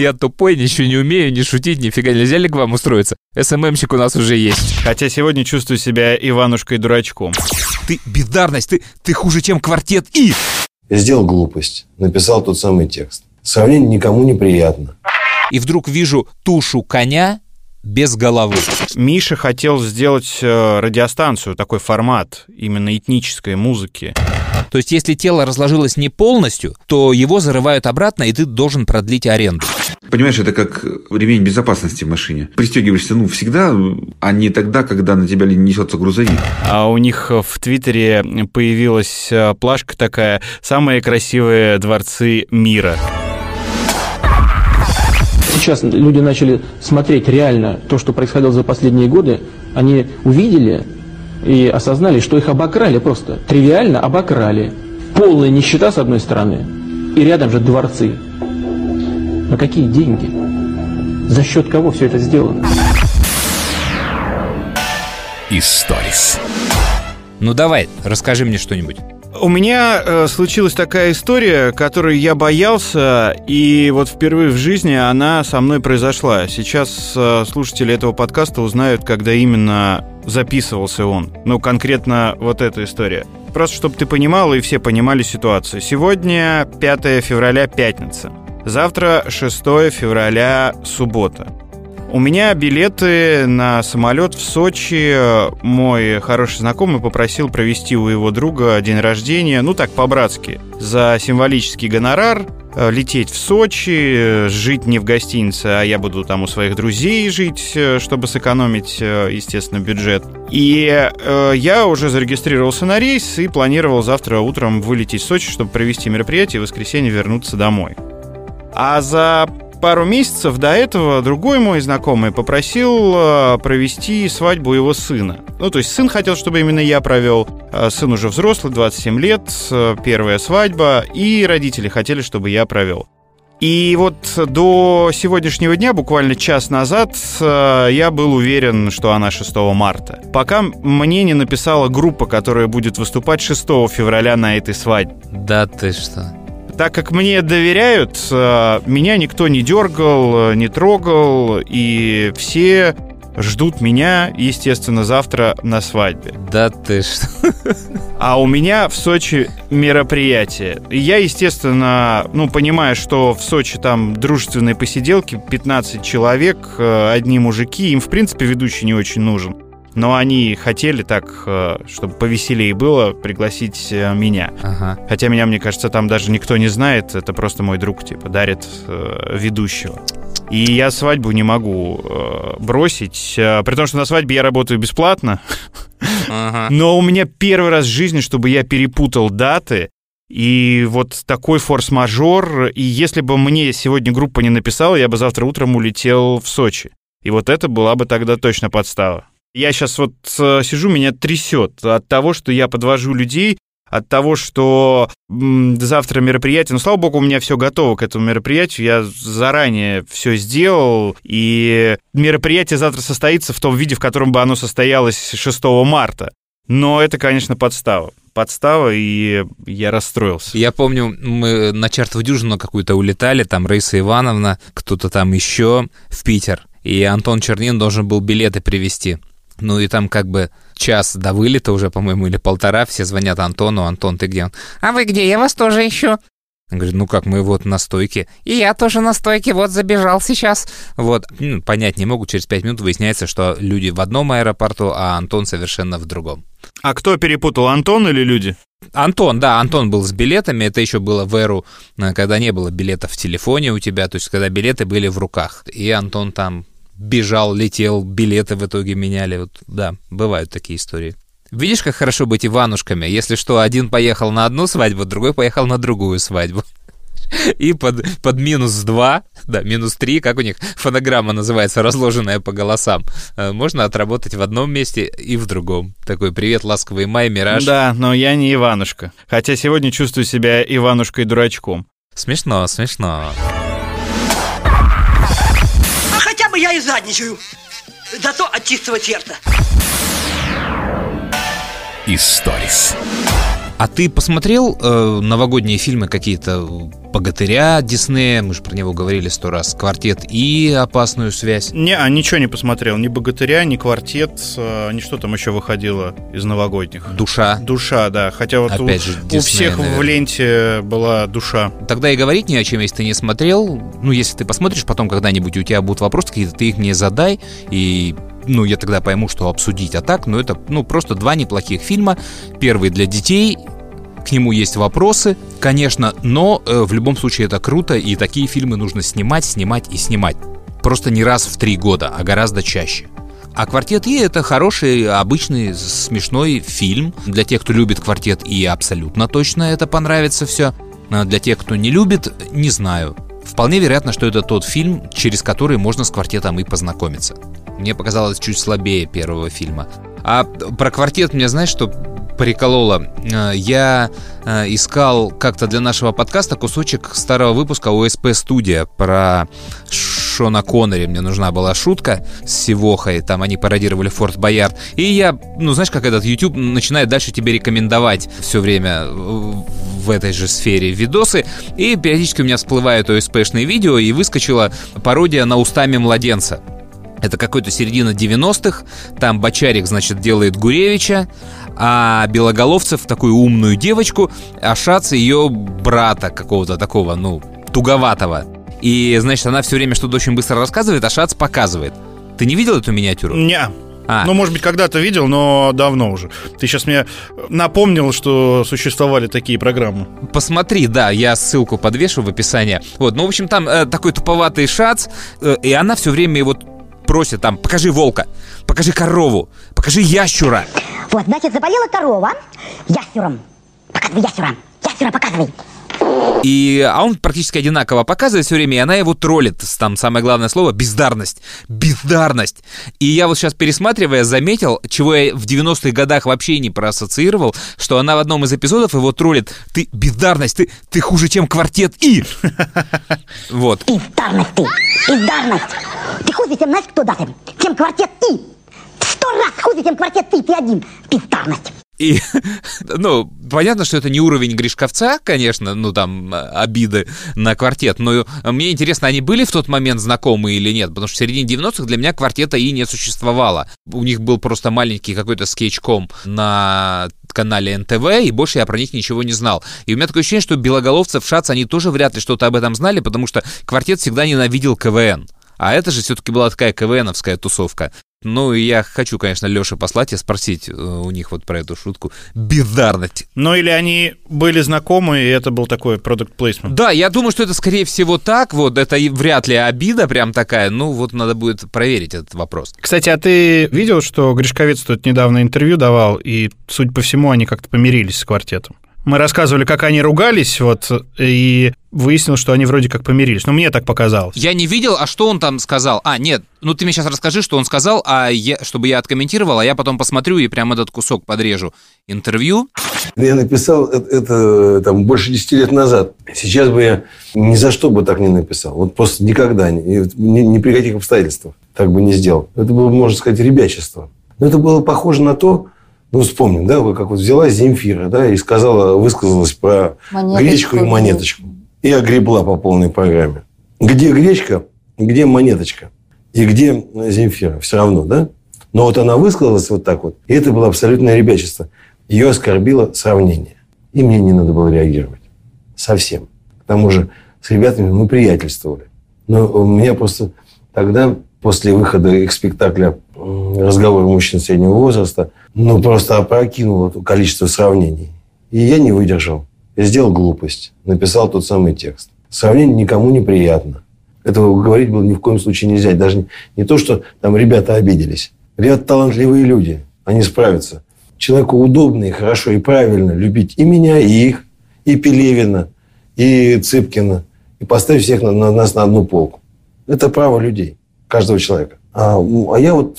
Я тупой, ничего не умею, не шутить, нифига нельзя ли к вам устроиться? СММщик у нас уже есть. Хотя сегодня чувствую себя Иванушкой-дурачком. Ты бездарность, ты, ты хуже, чем квартет И. Я сделал глупость, написал тот самый текст. Сравнение никому не приятно. И вдруг вижу тушу коня без головы. Миша хотел сделать э, радиостанцию, такой формат именно этнической музыки. То есть, если тело разложилось не полностью, то его зарывают обратно, и ты должен продлить аренду. Понимаешь, это как ремень безопасности в машине. Пристегиваешься, ну, всегда, а не тогда, когда на тебя несется грузовик. А у них в Твиттере появилась э, плашка такая «Самые красивые дворцы мира». Сейчас люди начали смотреть реально то, что происходило за последние годы. Они увидели и осознали, что их обокрали просто. Тривиально обокрали. Полная нищета с одной стороны, и рядом же дворцы. На какие деньги? За счет кого все это сделано? Историс. Ну давай, расскажи мне что-нибудь. У меня э, случилась такая история, которую я боялся, и вот впервые в жизни она со мной произошла. Сейчас э, слушатели этого подкаста узнают, когда именно записывался он. Ну, конкретно вот эта история. Просто чтобы ты понимал и все понимали ситуацию. Сегодня 5 февраля, пятница. Завтра 6 февраля, суббота. У меня билеты на самолет в Сочи. Мой хороший знакомый попросил провести у его друга день рождения, ну так, по-братски, за символический гонорар э, лететь в Сочи, жить не в гостинице, а я буду там у своих друзей жить, э, чтобы сэкономить, э, естественно, бюджет. И э, я уже зарегистрировался на рейс и планировал завтра утром вылететь в Сочи, чтобы провести мероприятие и в воскресенье вернуться домой. А за пару месяцев до этого другой мой знакомый попросил э, провести свадьбу его сына. Ну, то есть сын хотел, чтобы именно я провел. Э, сын уже взрослый, 27 лет, э, первая свадьба, и родители хотели, чтобы я провел. И вот до сегодняшнего дня, буквально час назад, я был уверен, что она 6 марта. Пока мне не написала группа, которая будет выступать 6 февраля на этой свадьбе. Да ты что? Так как мне доверяют, э, меня никто не дергал, э, не трогал, и все ждут меня, естественно, завтра на свадьбе. Да ты что? А у меня в Сочи мероприятие. Я, естественно, ну, понимаю, что в Сочи там дружественные посиделки, 15 человек, э, одни мужики, им, в принципе, ведущий не очень нужен. Но они хотели так, э, чтобы повеселее было, пригласить э, меня. Ага. Хотя меня, мне кажется, там даже никто не знает. Это просто мой друг, типа, дарит э, ведущего. И я свадьбу не могу бросить, при том, что на свадьбе я работаю бесплатно. Ага. Но у меня первый раз в жизни, чтобы я перепутал даты, и вот такой форс-мажор. И если бы мне сегодня группа не написала, я бы завтра утром улетел в Сочи. И вот это была бы тогда точно подстава. Я сейчас вот э, сижу, меня трясет от того, что я подвожу людей, от того, что завтра мероприятие. Ну, слава богу, у меня все готово к этому мероприятию. Я заранее все сделал, и мероприятие завтра состоится в том виде, в котором бы оно состоялось 6 марта. Но это, конечно, подстава. Подстава, и я расстроился. Я помню, мы на чертову дюжину какую-то улетали, там Раиса Ивановна, кто-то там еще в Питер, и Антон Чернин должен был билеты привезти. Ну и там как бы час до вылета уже, по-моему, или полтора, все звонят Антону, Антон, ты где? А вы где? Я вас тоже ищу. Он говорит, ну как, мы вот на стойке. И я тоже на стойке, вот забежал сейчас. Вот, ну, понять не могу, через пять минут выясняется, что люди в одном аэропорту, а Антон совершенно в другом. А кто перепутал, Антон или люди? Антон, да, Антон был с билетами, это еще было в эру, э, когда не было билетов в телефоне у тебя, то есть когда билеты были в руках. И Антон там бежал, летел, билеты в итоге меняли. Вот, да, бывают такие истории. Видишь, как хорошо быть Иванушками? Если что, один поехал на одну свадьбу, другой поехал на другую свадьбу. И под, под минус 2, да, минус 3, как у них фонограмма называется, разложенная по голосам, э, можно отработать в одном месте и в другом. Такой привет, ласковый май, мираж. Да, но я не Иванушка. Хотя сегодня чувствую себя Иванушкой-дурачком. Смешно, смешно. А и задничаю. Зато от чистого сердца. Историс. А ты посмотрел э, новогодние фильмы какие-то «Богатыря» Диснея, мы же про него говорили сто раз, «Квартет» и «Опасную связь»? Не, а ничего не посмотрел, ни «Богатыря», ни «Квартет», э, ни что там еще выходило из новогодних. «Душа». «Душа», да, хотя вот Опять у, же, у Дисней, всех в наверное. ленте была «Душа». Тогда и говорить не о чем, если ты не смотрел. Ну, если ты посмотришь потом когда-нибудь, у тебя будут вопросы какие-то, ты их мне задай, и ну, я тогда пойму, что обсудить. А так, ну, это, ну, просто два неплохих фильма. Первый для детей, к нему есть вопросы, конечно, но э, в любом случае это круто, и такие фильмы нужно снимать, снимать и снимать. Просто не раз в три года, а гораздо чаще. А «Квартет И» — это хороший, обычный, смешной фильм. Для тех, кто любит «Квартет И», абсолютно точно это понравится все. А для тех, кто не любит, не знаю. Вполне вероятно, что это тот фильм, через который можно с «Квартетом» и познакомиться. Мне показалось чуть слабее первого фильма. А про «Квартет» мне знаешь, что прикололо? Э, Я э, искал как-то для нашего подкаста кусочек старого выпуска ОСП «Студия» про Шона Коннери. Мне нужна была шутка с Сивохой, там они пародировали Форт Боярд. И я, ну знаешь, как этот YouTube начинает дальше тебе рекомендовать все время в этой же сфере видосы. И периодически у меня всплывают ОСПшные видео, и выскочила пародия на устами младенца. Это какой-то середина 90-х. Там Бочарик, значит, делает Гуревича, а Белоголовцев такую умную девочку, а Шац ее брата какого-то такого, ну, туговатого. И, значит, она все время что-то очень быстро рассказывает, а Шац показывает. Ты не видел эту миниатюру? Не. А. Ну, может быть, когда-то видел, но давно уже. Ты сейчас мне напомнил, что существовали такие программы. Посмотри, да, я ссылку подвешу в описании. Вот, ну, в общем, там э, такой туповатый шац, э, и она все время его просит там, покажи волка, покажи корову, покажи ящура. Вот, значит, заболела корова ящером. Показывай ящера. Ящера показывай. И, а он практически одинаково показывает все время, и она его троллит. Там самое главное слово – бездарность. Бездарность. И я вот сейчас, пересматривая, заметил, чего я в 90-х годах вообще не проассоциировал, что она в одном из эпизодов его троллит. Ты бездарность, ты, ты хуже, чем квартет И. Вот. Бездарность ты. Бездарность. Ты хуже, чем знаешь, кто даже? Чем квартет И. Сто раз хуже, чем квартет Ты. Ты один. Бездарность. И, ну, понятно, что это не уровень Гришковца, конечно, ну, там, обиды на квартет, но мне интересно, они были в тот момент знакомы или нет, потому что в середине 90-х для меня квартета и не существовало. У них был просто маленький какой-то скетчком на канале НТВ, и больше я про них ничего не знал. И у меня такое ощущение, что Белоголовцев, Шац, они тоже вряд ли что-то об этом знали, потому что квартет всегда ненавидел КВН. А это же все-таки была такая КВНовская тусовка. Ну, и я хочу, конечно, Леше послать и спросить э, у них вот про эту шутку. Бездарность. Ну, или они были знакомы, и это был такой продукт плейсмент. Да, я думаю, что это, скорее всего, так. Вот это вряд ли обида прям такая. Ну, вот надо будет проверить этот вопрос. Кстати, а ты видел, что Гришковец тут недавно интервью давал, и, судя по всему, они как-то помирились с квартетом? Мы рассказывали, как они ругались, вот, и выяснилось, что они вроде как помирились. Ну, мне так показалось. Я не видел, а что он там сказал? А, нет, ну ты мне сейчас расскажи, что он сказал, а я, чтобы я откомментировал, а я потом посмотрю и прям этот кусок подрежу. Интервью. Я написал это, это там больше 10 лет назад. Сейчас бы я ни за что бы так не написал. Вот просто никогда, ни, ни, ни при каких обстоятельствах так бы не сделал. Это было, можно сказать, ребячество. Но это было похоже на то, ну, вспомним, да, как вот взяла Земфира, да, и сказала, высказалась про Монеточку. гречку и монеточку. И огребла по полной программе. Где гречка, где монеточка? И где Земфира? Все равно, да? Но вот она высказалась вот так вот, и это было абсолютное ребячество. Ее оскорбило сравнение. И мне не надо было реагировать. Совсем. К тому же с ребятами мы приятельствовали. Но у меня просто тогда, после выхода их спектакля «Разговор мужчин среднего возраста», ну, просто опрокинуло количество сравнений. И я не выдержал. Я сделал глупость. Написал тот самый текст. Сравнение никому не приятно. Этого говорить было ни в коем случае нельзя. Даже не, не то, что там ребята обиделись. Ребята талантливые люди. Они справятся. Человеку удобно и хорошо и правильно любить и меня, и их, и Пелевина, и Цыпкина. И поставить всех на, на нас на одну полку. Это право людей, каждого человека. А, а я вот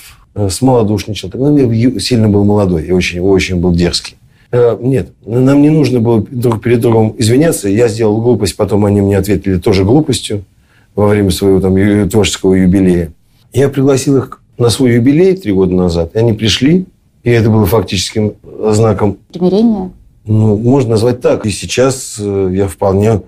смолодушничал. Тогда я сильно был молодой и очень, очень был дерзкий. Нет, нам не нужно было друг перед другом извиняться. Я сделал глупость, потом они мне ответили тоже глупостью во время своего там творческого юбилея. Я пригласил их на свой юбилей три года назад, и они пришли, и это было фактическим знаком... Примирение? Ну, можно назвать так. И сейчас э, я вполне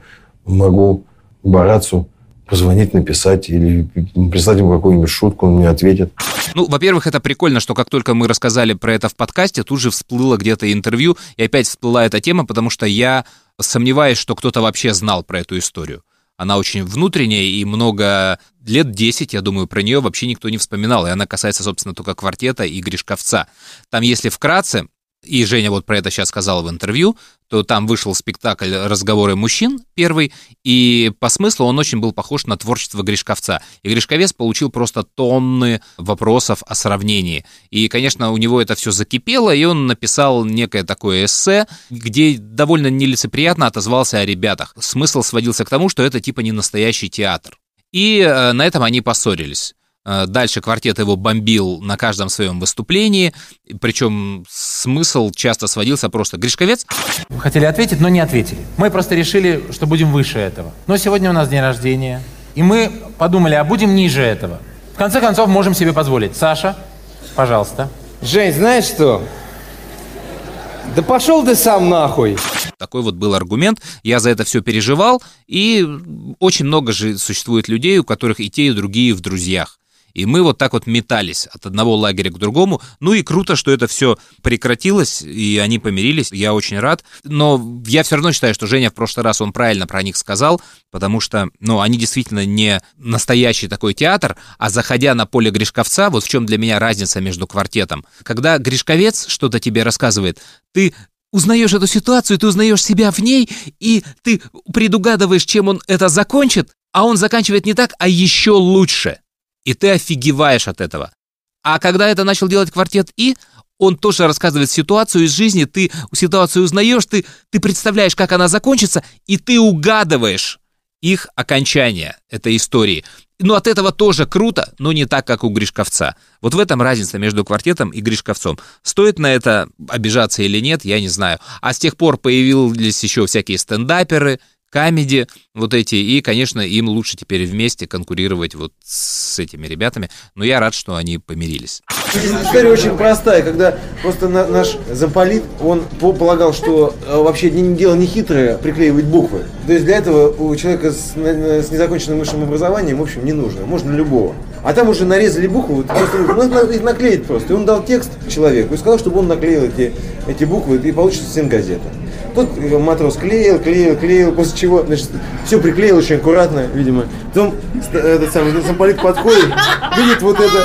могу Барацу позвонить, написать или прислать ему какую-нибудь шутку, он мне ответит. Ну, во-первых, это прикольно, что как только мы рассказали про это в подкасте, тут же всплыло где-то интервью, и опять всплыла эта тема, потому что я сомневаюсь, что кто-то вообще знал про эту историю. Она очень внутренняя, и много лет 10, я думаю, про нее вообще никто не вспоминал. И она касается, собственно, только квартета и Гришковца. Там, если вкратце, и Женя вот про это сейчас сказала в интервью, то там вышел спектакль «Разговоры мужчин» первый, и по смыслу он очень был похож на творчество Гришковца. И Гришковец получил просто тонны вопросов о сравнении. И, конечно, у него это все закипело, и он написал некое такое эссе, где довольно нелицеприятно отозвался о ребятах. Смысл сводился к тому, что это типа не настоящий театр. И э, на этом они поссорились. Э, дальше квартет его бомбил на каждом своем выступлении, причем смысл часто сводился просто «Гришковец?» Хотели ответить, но не ответили. Мы просто решили, что будем выше этого. Но сегодня у нас день рождения, и мы подумали, а будем ниже этого. В конце концов, можем себе позволить. Саша, пожалуйста. Жень, знаешь что? Да пошел ты сам нахуй. Такой вот был аргумент. Я за это все переживал, и очень много же существует людей, у которых и те, и другие в друзьях. И мы вот так вот метались от одного лагеря к другому. Ну и круто, что это все прекратилось, и они помирились. Я очень рад. Но я все равно считаю, что Женя в прошлый раз, он правильно про них сказал, потому что, ну, они действительно не настоящий такой театр, а заходя на поле Гришковца, вот в чем для меня разница между квартетом. Когда Гришковец что-то тебе рассказывает, ты узнаешь эту ситуацию, ты узнаешь себя в ней, и ты предугадываешь, чем он это закончит, а он заканчивает не так, а еще лучше и ты офигеваешь от этого. А когда это начал делать квартет И, он тоже рассказывает ситуацию из жизни, ты ситуацию узнаешь, ты, ты представляешь, как она закончится, и ты угадываешь их окончание этой истории. Ну, от этого тоже круто, но не так, как у Гришковца. Вот в этом разница между квартетом и Гришковцом. Стоит на это обижаться или нет, я не знаю. А с тех пор появились еще всякие стендаперы, камеди вот эти, и, конечно, им лучше теперь вместе конкурировать вот с этими ребятами, но я рад, что они помирились. История очень простая, когда просто на, наш замполит, он полагал, что э, вообще дело не хитрое приклеивать буквы. То есть для этого у человека с, с незаконченным высшим образованием, в общем, не нужно, можно любого. А там уже нарезали буквы, просто их наклеить просто. И он дал текст человеку и сказал, чтобы он наклеил эти, эти буквы, и получится стенгазета. Тут матрос клеил, клеил, клеил, после чего, значит, все приклеил очень аккуратно, видимо. Потом этот самый замполит подходит, видит вот это,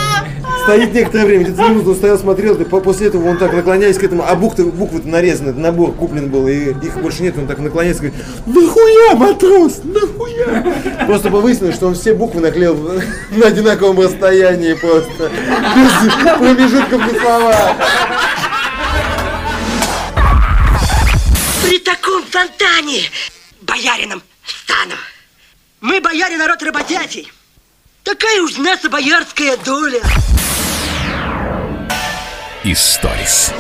стоит некоторое время, где-то минуту стоял, смотрел, после этого он так наклоняясь к этому, а буквы, буквы нарезаны, набор куплен был, и их больше нет, он так наклоняется говорит, нахуя, матрос, нахуя? Просто выяснилось, что он все буквы наклеил на одинаковом расстоянии просто, без промежутков на слова. При таком фонтане боярином стану. Мы, бояре, народ работящий. Такая уж наша боярская доля. Историс.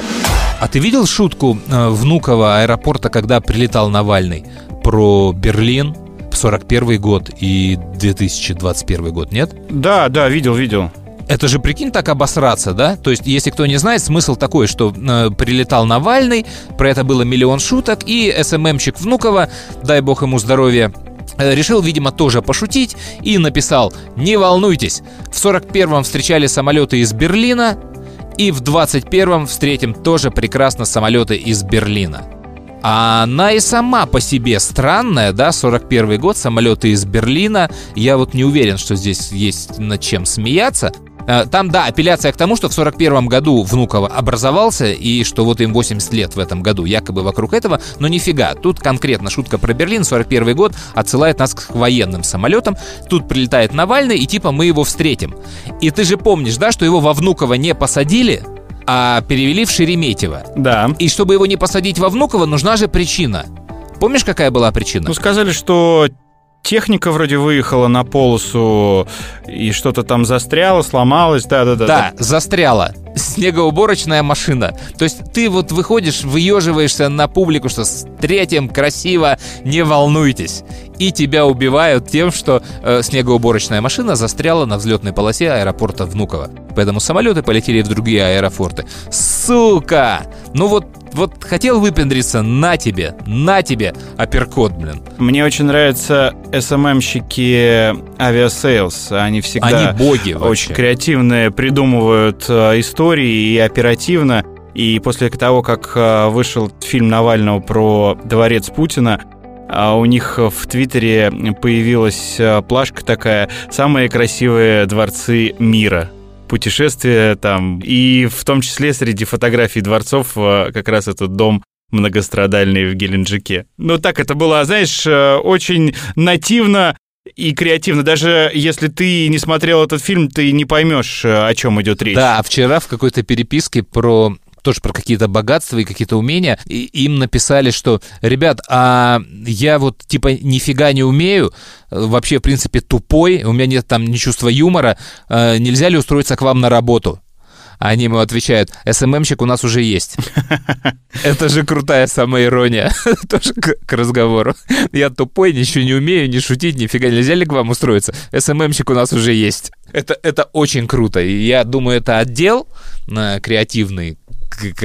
А ты видел шутку э, Внуково аэропорта, когда прилетал Навальный про Берлин в 41 год и 2021 год, нет? Да, да, видел, видел. Это же, прикинь, так обосраться, да? То есть, если кто не знает, смысл такой, что э, прилетал Навальный, про это было миллион шуток, и СММщик Внукова, дай бог ему здоровья, э, решил, видимо, тоже пошутить и написал «Не волнуйтесь, в 41-м встречали самолеты из Берлина, и в 21-м встретим тоже прекрасно самолеты из Берлина». А она и сама по себе странная, да, 41 год, самолеты из Берлина. Я вот не уверен, что здесь есть над чем смеяться. Э, там, да, апелляция к тому, что в 41 году Внуково образовался, и что вот им 80 лет в этом году, якобы вокруг этого, но нифига. Тут конкретно шутка про Берлин, 41 год, отсылает нас к военным самолетам. Тут прилетает Навальный, и типа мы его встретим. И ты же помнишь, да, что его во Внуково не посадили, а перевели в Шереметьево. Да. И чтобы его не посадить во Внуково, нужна же причина. Помнишь, какая была причина? Ну, сказали, что техника вроде выехала на полосу и что-то там застряло, сломалось, да-да-да. Да, застряла. Снегоуборочная машина. То есть ты вот выходишь, выеживаешься на публику, что с третьим красиво, не волнуйтесь. И тебя убивают тем, что э, снегоуборочная машина застряла на взлетной полосе аэропорта Внуково. Поэтому самолеты полетели в другие аэропорты. С сука! Ну вот, вот хотел выпендриться, на тебе, на тебе, апперкот, блин. Мне очень нравятся СММщики Aviasales. Они всегда Они боги очень вообще. креативные, придумывают э, истории и оперативно. И после того, как э, вышел фильм Навального про дворец Путина, а у них в Твиттере появилась э, плашка такая «Самые красивые дворцы мира». Путешествия там. И в том числе среди фотографий дворцов э, как раз этот дом многострадальный в Геленджике. Ну так это было, знаешь, э, очень нативно и креативно. Даже если ты не смотрел этот фильм, ты не поймешь, э, о чем идет речь. Да, а вчера в какой-то переписке про тоже про какие-то богатства и какие-то умения, и им написали, что, ребят, а я вот типа нифига не умею, вообще, в принципе, тупой, у меня нет там ни чувства юмора, э, нельзя ли устроиться к вам на работу? Они ему отвечают, СММщик у нас уже есть. Это же крутая самоирония. Тоже к, к разговору. Я тупой, ничего не умею, не шутить, нифига. Нельзя ли к вам устроиться? СММщик у нас уже есть. Это, это очень круто. И я думаю, это отдел э, креативный.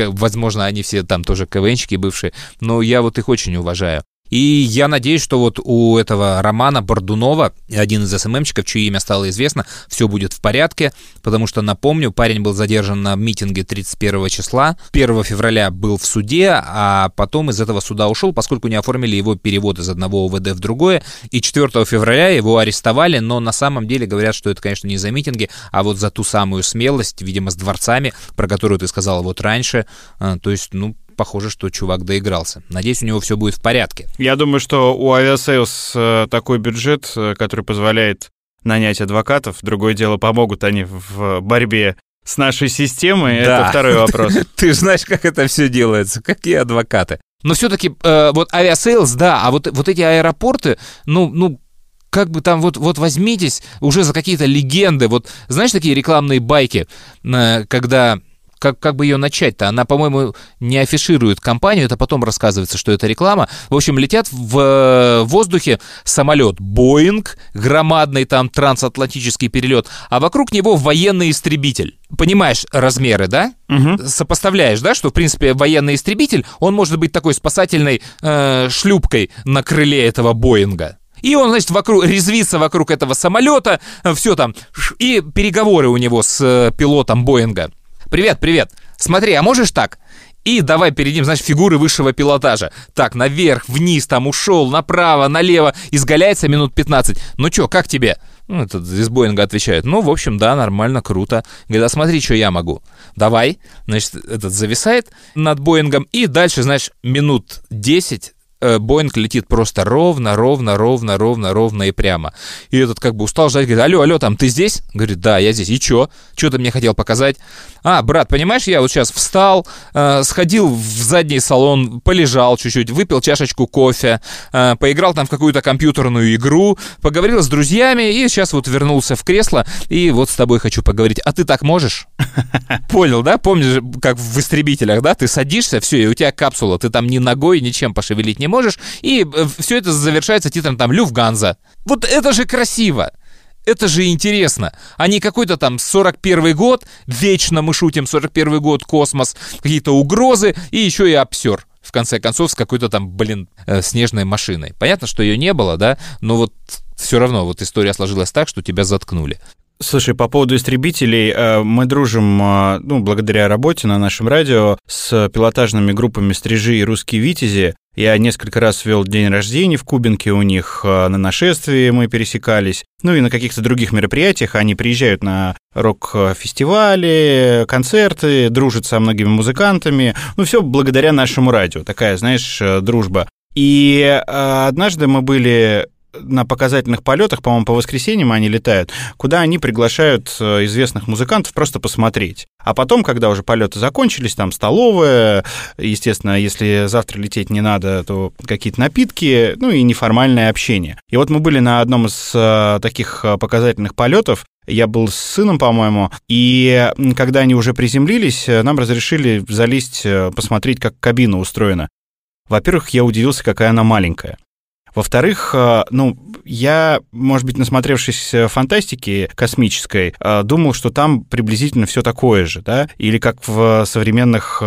Возможно, они все там тоже КВНщики бывшие. Но я вот их очень уважаю. И я надеюсь, что вот у этого Романа Бордунова, один из СММщиков, чье имя стало известно, все будет в порядке, потому что, напомню, парень был задержан на митинге 31 числа, 1 февраля был в суде, а потом из этого суда ушел, поскольку не оформили его перевод из одного ОВД в другое, и 4 февраля его арестовали, но на самом деле говорят, что это, конечно, не за митинги, а вот за ту самую смелость, видимо, с дворцами, про которую ты сказал вот раньше, А, то есть, ну, похоже, что чувак доигрался. Надеюсь, у него все будет в порядке. Я думаю, что у Aviasales э, такой бюджет, э, который позволяет нанять адвокатов. Другое дело, помогут они в борьбе с нашей системой. Да. Это второй вопрос. Ты знаешь, как это все делается, какие адвокаты. Но все-таки вот Aviasales, да, а вот, вот эти аэропорты, ну, ну, как бы там вот, вот возьмитесь уже за какие-то легенды. Вот знаешь такие рекламные байки, э, когда как, как бы ее начать-то? Она, по-моему, не афиширует компанию, это потом рассказывается, что это реклама. В общем, летят в э, воздухе самолет Боинг, громадный там трансатлантический перелет, а вокруг него военный истребитель. Понимаешь размеры, да? Сопоставляешь, да, что, в принципе, военный истребитель, он может быть такой спасательной э, шлюпкой на крыле этого Боинга. И он, значит, вокруг, резвится вокруг этого самолета, все там, и переговоры у него с э, пилотом Боинга. Привет, привет. Смотри, а можешь так? И давай перед ним, значит, фигуры высшего пилотажа. Так, наверх, вниз, там ушел, направо, налево, изгаляется минут 15. Ну чё, как тебе? Ну, этот из Боинга отвечает, ну, в общем, да, нормально, круто. Говорит, а смотри, что я могу. Давай. Значит, этот зависает над Боингом, и дальше, знаешь, минут 10 э, Боинг летит просто ровно, ровно, ровно, ровно, ровно и прямо. И этот как бы устал ждать, говорит, алло, алло, там, ты здесь? Говорит, да, я здесь. И чё? Чё ты мне хотел показать? А, брат, понимаешь, я вот сейчас встал, э, сходил в задний салон, полежал чуть-чуть, выпил чашечку кофе, э, поиграл там в какую-то компьютерную игру, поговорил с друзьями, и сейчас вот вернулся в кресло, и вот с тобой хочу поговорить. А ты так можешь? Понял, да? Помнишь, как в истребителях, да? Ты садишься, все, и у тебя капсула, ты там ни ногой, ничем пошевелить не можешь, и все это завершается титром там «Люфганза». Вот это же красиво! Это же интересно, а какой-то там 41 год, вечно мы шутим, 41 год, космос, какие-то угрозы и еще и обсер. В конце концов, с какой-то там, блин, э, снежной машиной. Понятно, что ее не было, да, но вот все равно вот история сложилась так, что тебя заткнули. Слушай, по поводу истребителей, э, мы дружим, э, ну, благодаря работе на нашем радио с пилотажными группами «Стрижи» и «Русские Витязи». Я несколько раз вел день рождения в Кубинке у них, э, на нашествии мы пересекались, ну и на каких-то других мероприятиях. Они приезжают на рок-фестивали, концерты, дружат со многими музыкантами. Ну, все благодаря нашему радио. Такая, знаешь, дружба. И однажды мы были на показательных полетах, по-моему, по воскресеньям они летают, куда они приглашают э, известных музыкантов просто посмотреть. А потом, когда уже полеты закончились, там столовая, естественно, если завтра лететь не надо, то какие-то напитки, ну и неформальное общение. И вот мы были на одном из э, таких э, показательных полетов, я был с сыном, по-моему, и когда они уже приземлились, нам разрешили залезть, посмотреть, как кабина устроена. Во-первых, я удивился, какая она маленькая. Во-вторых, э, ну, я, может быть, насмотревшись э, фантастики космической, э, думал, что там приблизительно все такое же, да, или как в современных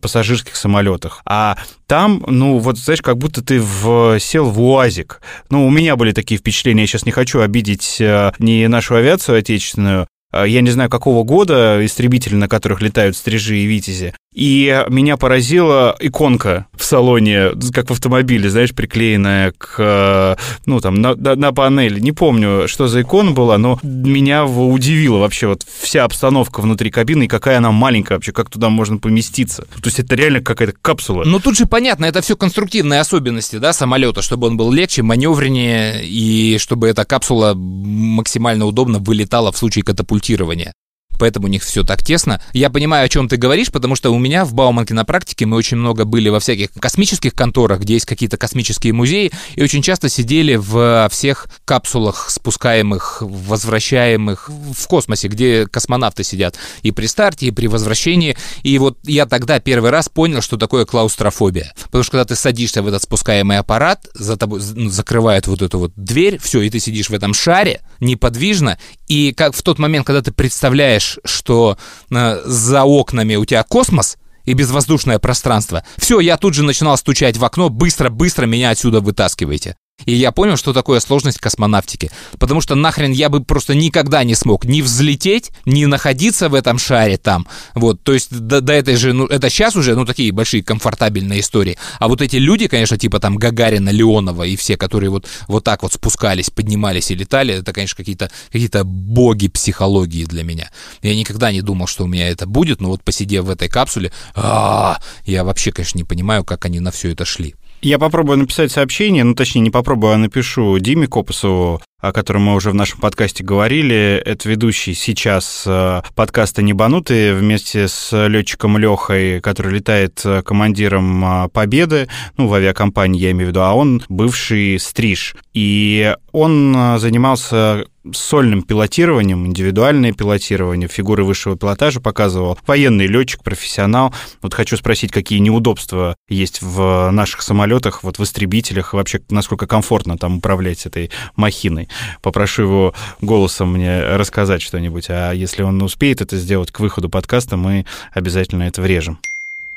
пассажирских самолетах. А там, ну, вот, знаешь, как будто ты в, сел в УАЗик. Ну, у меня были такие впечатления, я сейчас не хочу обидеть ни нашу авиацию отечественную, я не знаю, какого года истребители, на которых летают стрижи и витязи, и меня поразила иконка в салоне, как в автомобиле, знаешь, приклеенная к, ну, там, на, на панели. Не помню, что за икона была, но меня удивила вообще вот вся обстановка внутри кабины и какая она маленькая вообще, как туда можно поместиться. То есть это реально какая-то капсула. Ну, тут же понятно, это все конструктивные особенности, да, самолета, чтобы он был легче, маневреннее, и чтобы эта капсула максимально удобно вылетала в случае катапультирования поэтому у них все так тесно. Я понимаю, о чем ты говоришь, потому что у меня в Бауманке на практике мы очень много были во всяких космических конторах, где есть какие-то космические музеи, и очень часто сидели в всех капсулах, спускаемых, возвращаемых в космосе, где космонавты сидят и при старте, и при возвращении. И вот я тогда первый раз понял, что такое клаустрофобия. Потому что когда ты садишься в этот спускаемый аппарат, за тобой ну, закрывают вот эту вот дверь, все, и ты сидишь в этом шаре неподвижно, и как в тот момент, когда ты представляешь, понимаешь, что э, за окнами у тебя космос, и безвоздушное пространство. Все, я тут же начинал стучать в окно, быстро-быстро меня отсюда вытаскивайте. И я понял, что такое сложность космонавтики. Потому что нахрен я бы просто никогда не смог ни взлететь, ни находиться в этом шаре там. Вот, то есть до, до этой же, ну, это сейчас уже, ну, такие большие комфортабельные истории. А вот эти люди, конечно, типа там Гагарина, Леонова и все, которые вот, вот так вот спускались, поднимались и летали, это, конечно, какие-то какие боги психологии для меня. Я никогда не думал, что у меня это будет, но вот посидев в этой капсуле, а, я вообще, конечно, не понимаю, как они на все это шли. Я попробую написать сообщение, ну, точнее, не попробую, а напишу Диме Копосову, о котором мы уже в нашем подкасте говорили. Это ведущий сейчас э, подкаста «Небанутые» вместе с летчиком Лехой, который летает э, командиром э, «Победы», ну, в авиакомпании я имею в виду, а он бывший стриж. И он занимался сольным пилотированием, индивидуальное пилотирование, фигуры высшего пилотажа показывал. Военный летчик, профессионал. Вот хочу спросить, какие неудобства есть в наших самолетах, вот в истребителях, вообще насколько комфортно там управлять этой махиной. Попрошу его голосом мне рассказать что-нибудь, а если он успеет это сделать к выходу подкаста, мы обязательно это врежем.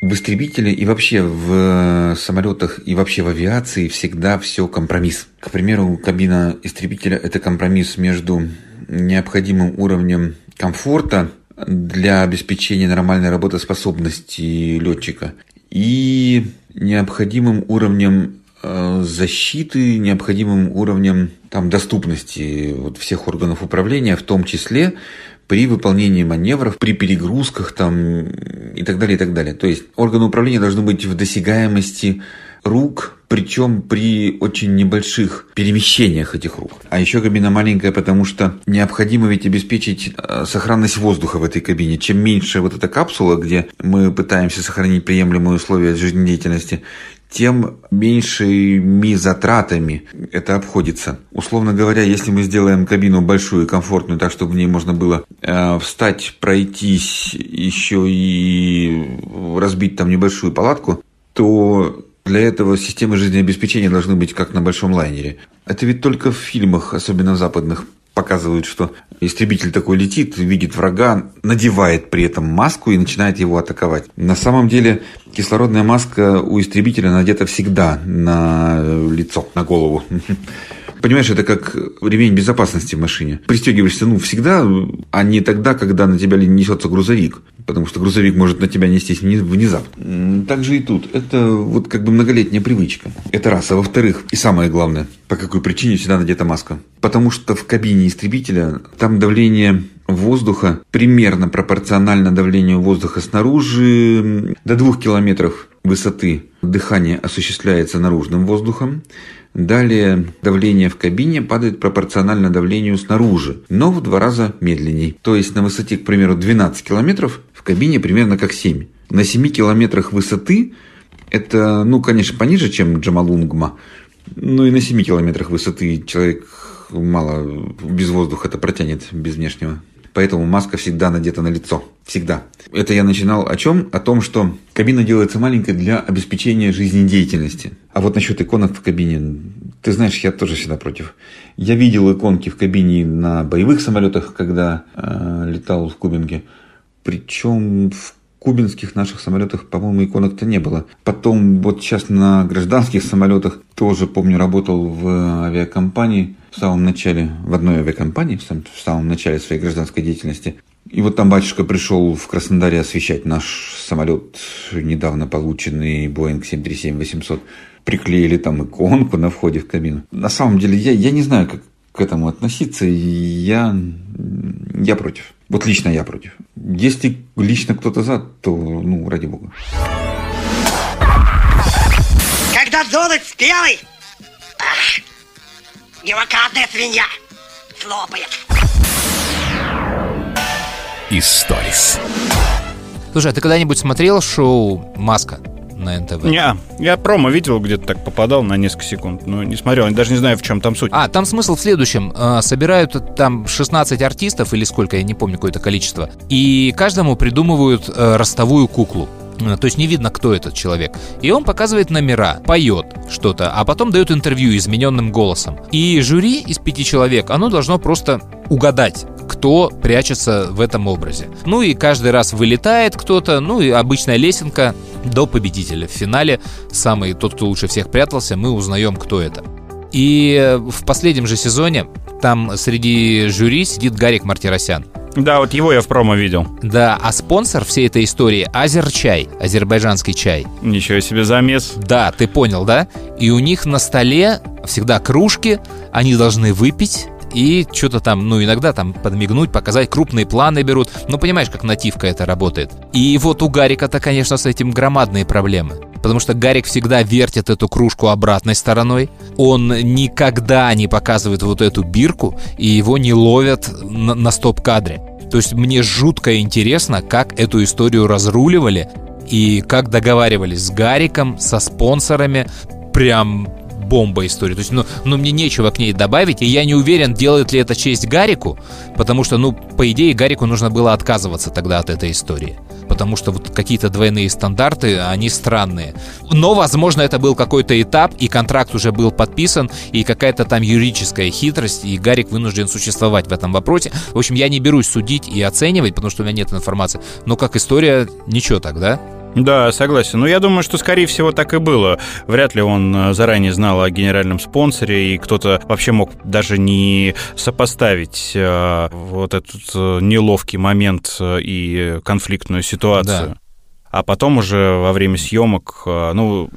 В истребителе и вообще в самолетах и вообще в авиации всегда все компромисс. К примеру, кабина истребителя – это компромисс между необходимым уровнем комфорта для обеспечения нормальной работоспособности летчика и необходимым уровнем Э, защиты, необходимым уровнем там, доступности вот, всех органов управления, в том числе при выполнении маневров, при перегрузках там, и так далее, и так далее. То есть органы управления должны быть в досягаемости рук, причем при очень небольших перемещениях этих рук. А еще кабина маленькая, потому что необходимо ведь обеспечить э, сохранность воздуха в этой кабине. Чем меньше вот эта капсула, где мы пытаемся сохранить приемлемые условия жизнедеятельности, тем меньшими затратами это обходится. Условно говоря, если мы сделаем кабину большую и комфортную, так чтобы в ней можно было э, встать, пройтись, еще и разбить там небольшую палатку, то для этого системы жизнеобеспечения должны быть как на большом лайнере. Это ведь только в фильмах, особенно западных, показывают, что истребитель такой летит, видит врага, надевает при этом маску и начинает его атаковать. На самом деле кислородная маска у истребителя надета всегда на лицо, на голову. Понимаешь, это как ремень безопасности в машине. Пристегиваешься, ну, всегда, а не тогда, когда на тебя несется грузовик. Потому что грузовик может на тебя нестись внезапно. Так же и тут. Это вот как бы многолетняя привычка. Это раз. А во-вторых, и самое главное, по какой причине всегда надета маска. Потому что в кабине истребителя там давление воздуха примерно пропорционально давлению воздуха снаружи до двух километров высоты дыхание осуществляется наружным воздухом. Далее давление в кабине падает пропорционально давлению снаружи, но в два раза медленней. То есть на высоте, к примеру, 12 километров в кабине примерно как 7. На 7 километрах высоты это, ну, конечно, пониже, чем Джамалунгма, но и на 7 километрах высоты человек мало без воздуха это протянет без внешнего Поэтому маска всегда надета на лицо. Всегда. Это я начинал о чем? О том, что кабина делается маленькой для обеспечения жизнедеятельности. А вот насчет иконок в кабине, ты знаешь, я тоже всегда против. Я видел иконки в кабине на боевых самолетах, когда э, летал в Кубинке. Причем в кубинских наших самолетах, по-моему, иконок-то не было. Потом вот сейчас на гражданских самолетах тоже, помню, работал в авиакомпании в самом начале, в одной авиакомпании, в самом, в самом начале своей гражданской деятельности. И вот там батюшка пришел в Краснодаре освещать наш самолет, недавно полученный Boeing 737-800. Приклеили там иконку на входе в кабину. На самом деле, я, я не знаю, как к этому относиться. Я, я против. Вот лично я против. Если лично кто-то за, то, ну, ради бога. Когда золот спелый, ах, демократная свинья слопает. Историс. Слушай, а ты когда-нибудь смотрел шоу «Маска»? На НТВ. Не, я промо видел, где-то так попадал на несколько секунд, но не смотрел, даже не знаю, в чем там суть. А, там смысл в следующем. Э, собирают там 16 артистов или сколько, я не помню какое-то количество, и каждому придумывают э, ростовую куклу. Э, то есть не видно, кто этот человек. И он показывает номера, поет что-то, а потом дает интервью измененным голосом. И жюри из пяти человек, оно должно просто угадать, кто прячется в этом образе. Ну и каждый раз вылетает кто-то, ну и обычная лесенка до победителя. В финале самый тот, кто лучше всех прятался, мы узнаем, кто это. И в последнем же сезоне там среди жюри сидит Гарик Мартиросян. Да, вот его я в промо видел. Да, а спонсор всей этой истории Азерчай, азербайджанский чай. Ничего себе замес. Да, ты понял, да? И у них на столе всегда кружки, они должны выпить и что-то там, ну, иногда там подмигнуть, показать, крупные планы берут. Ну, понимаешь, как нативка это работает. И вот у Гарика-то, конечно, с этим громадные проблемы. Потому что Гарик всегда вертит эту кружку обратной стороной. Он никогда не показывает вот эту бирку, и его не ловят на, на стоп-кадре. То есть мне жутко интересно, как эту историю разруливали и как договаривались с Гариком, со спонсорами. Прям бомба история. То есть, ну, ну, мне нечего к ней добавить, и я не уверен, делает ли это честь Гарику, потому что, ну, по идее, Гарику нужно было отказываться тогда от этой истории. Потому что вот какие-то двойные стандарты, они странные. Но, возможно, это был какой-то этап, и контракт уже был подписан, и какая-то там юридическая хитрость, и Гарик вынужден существовать в этом вопросе. В общем, я не берусь судить и оценивать, потому что у меня нет информации. Но как история, ничего тогда. Да, согласен. Но ну, я думаю, что, скорее всего, так и было. Вряд ли он э, заранее знал о генеральном спонсоре, и кто-то вообще мог даже не сопоставить э, вот этот э, неловкий момент и конфликтную ситуацию. Да. А потом уже во время съемок, ну,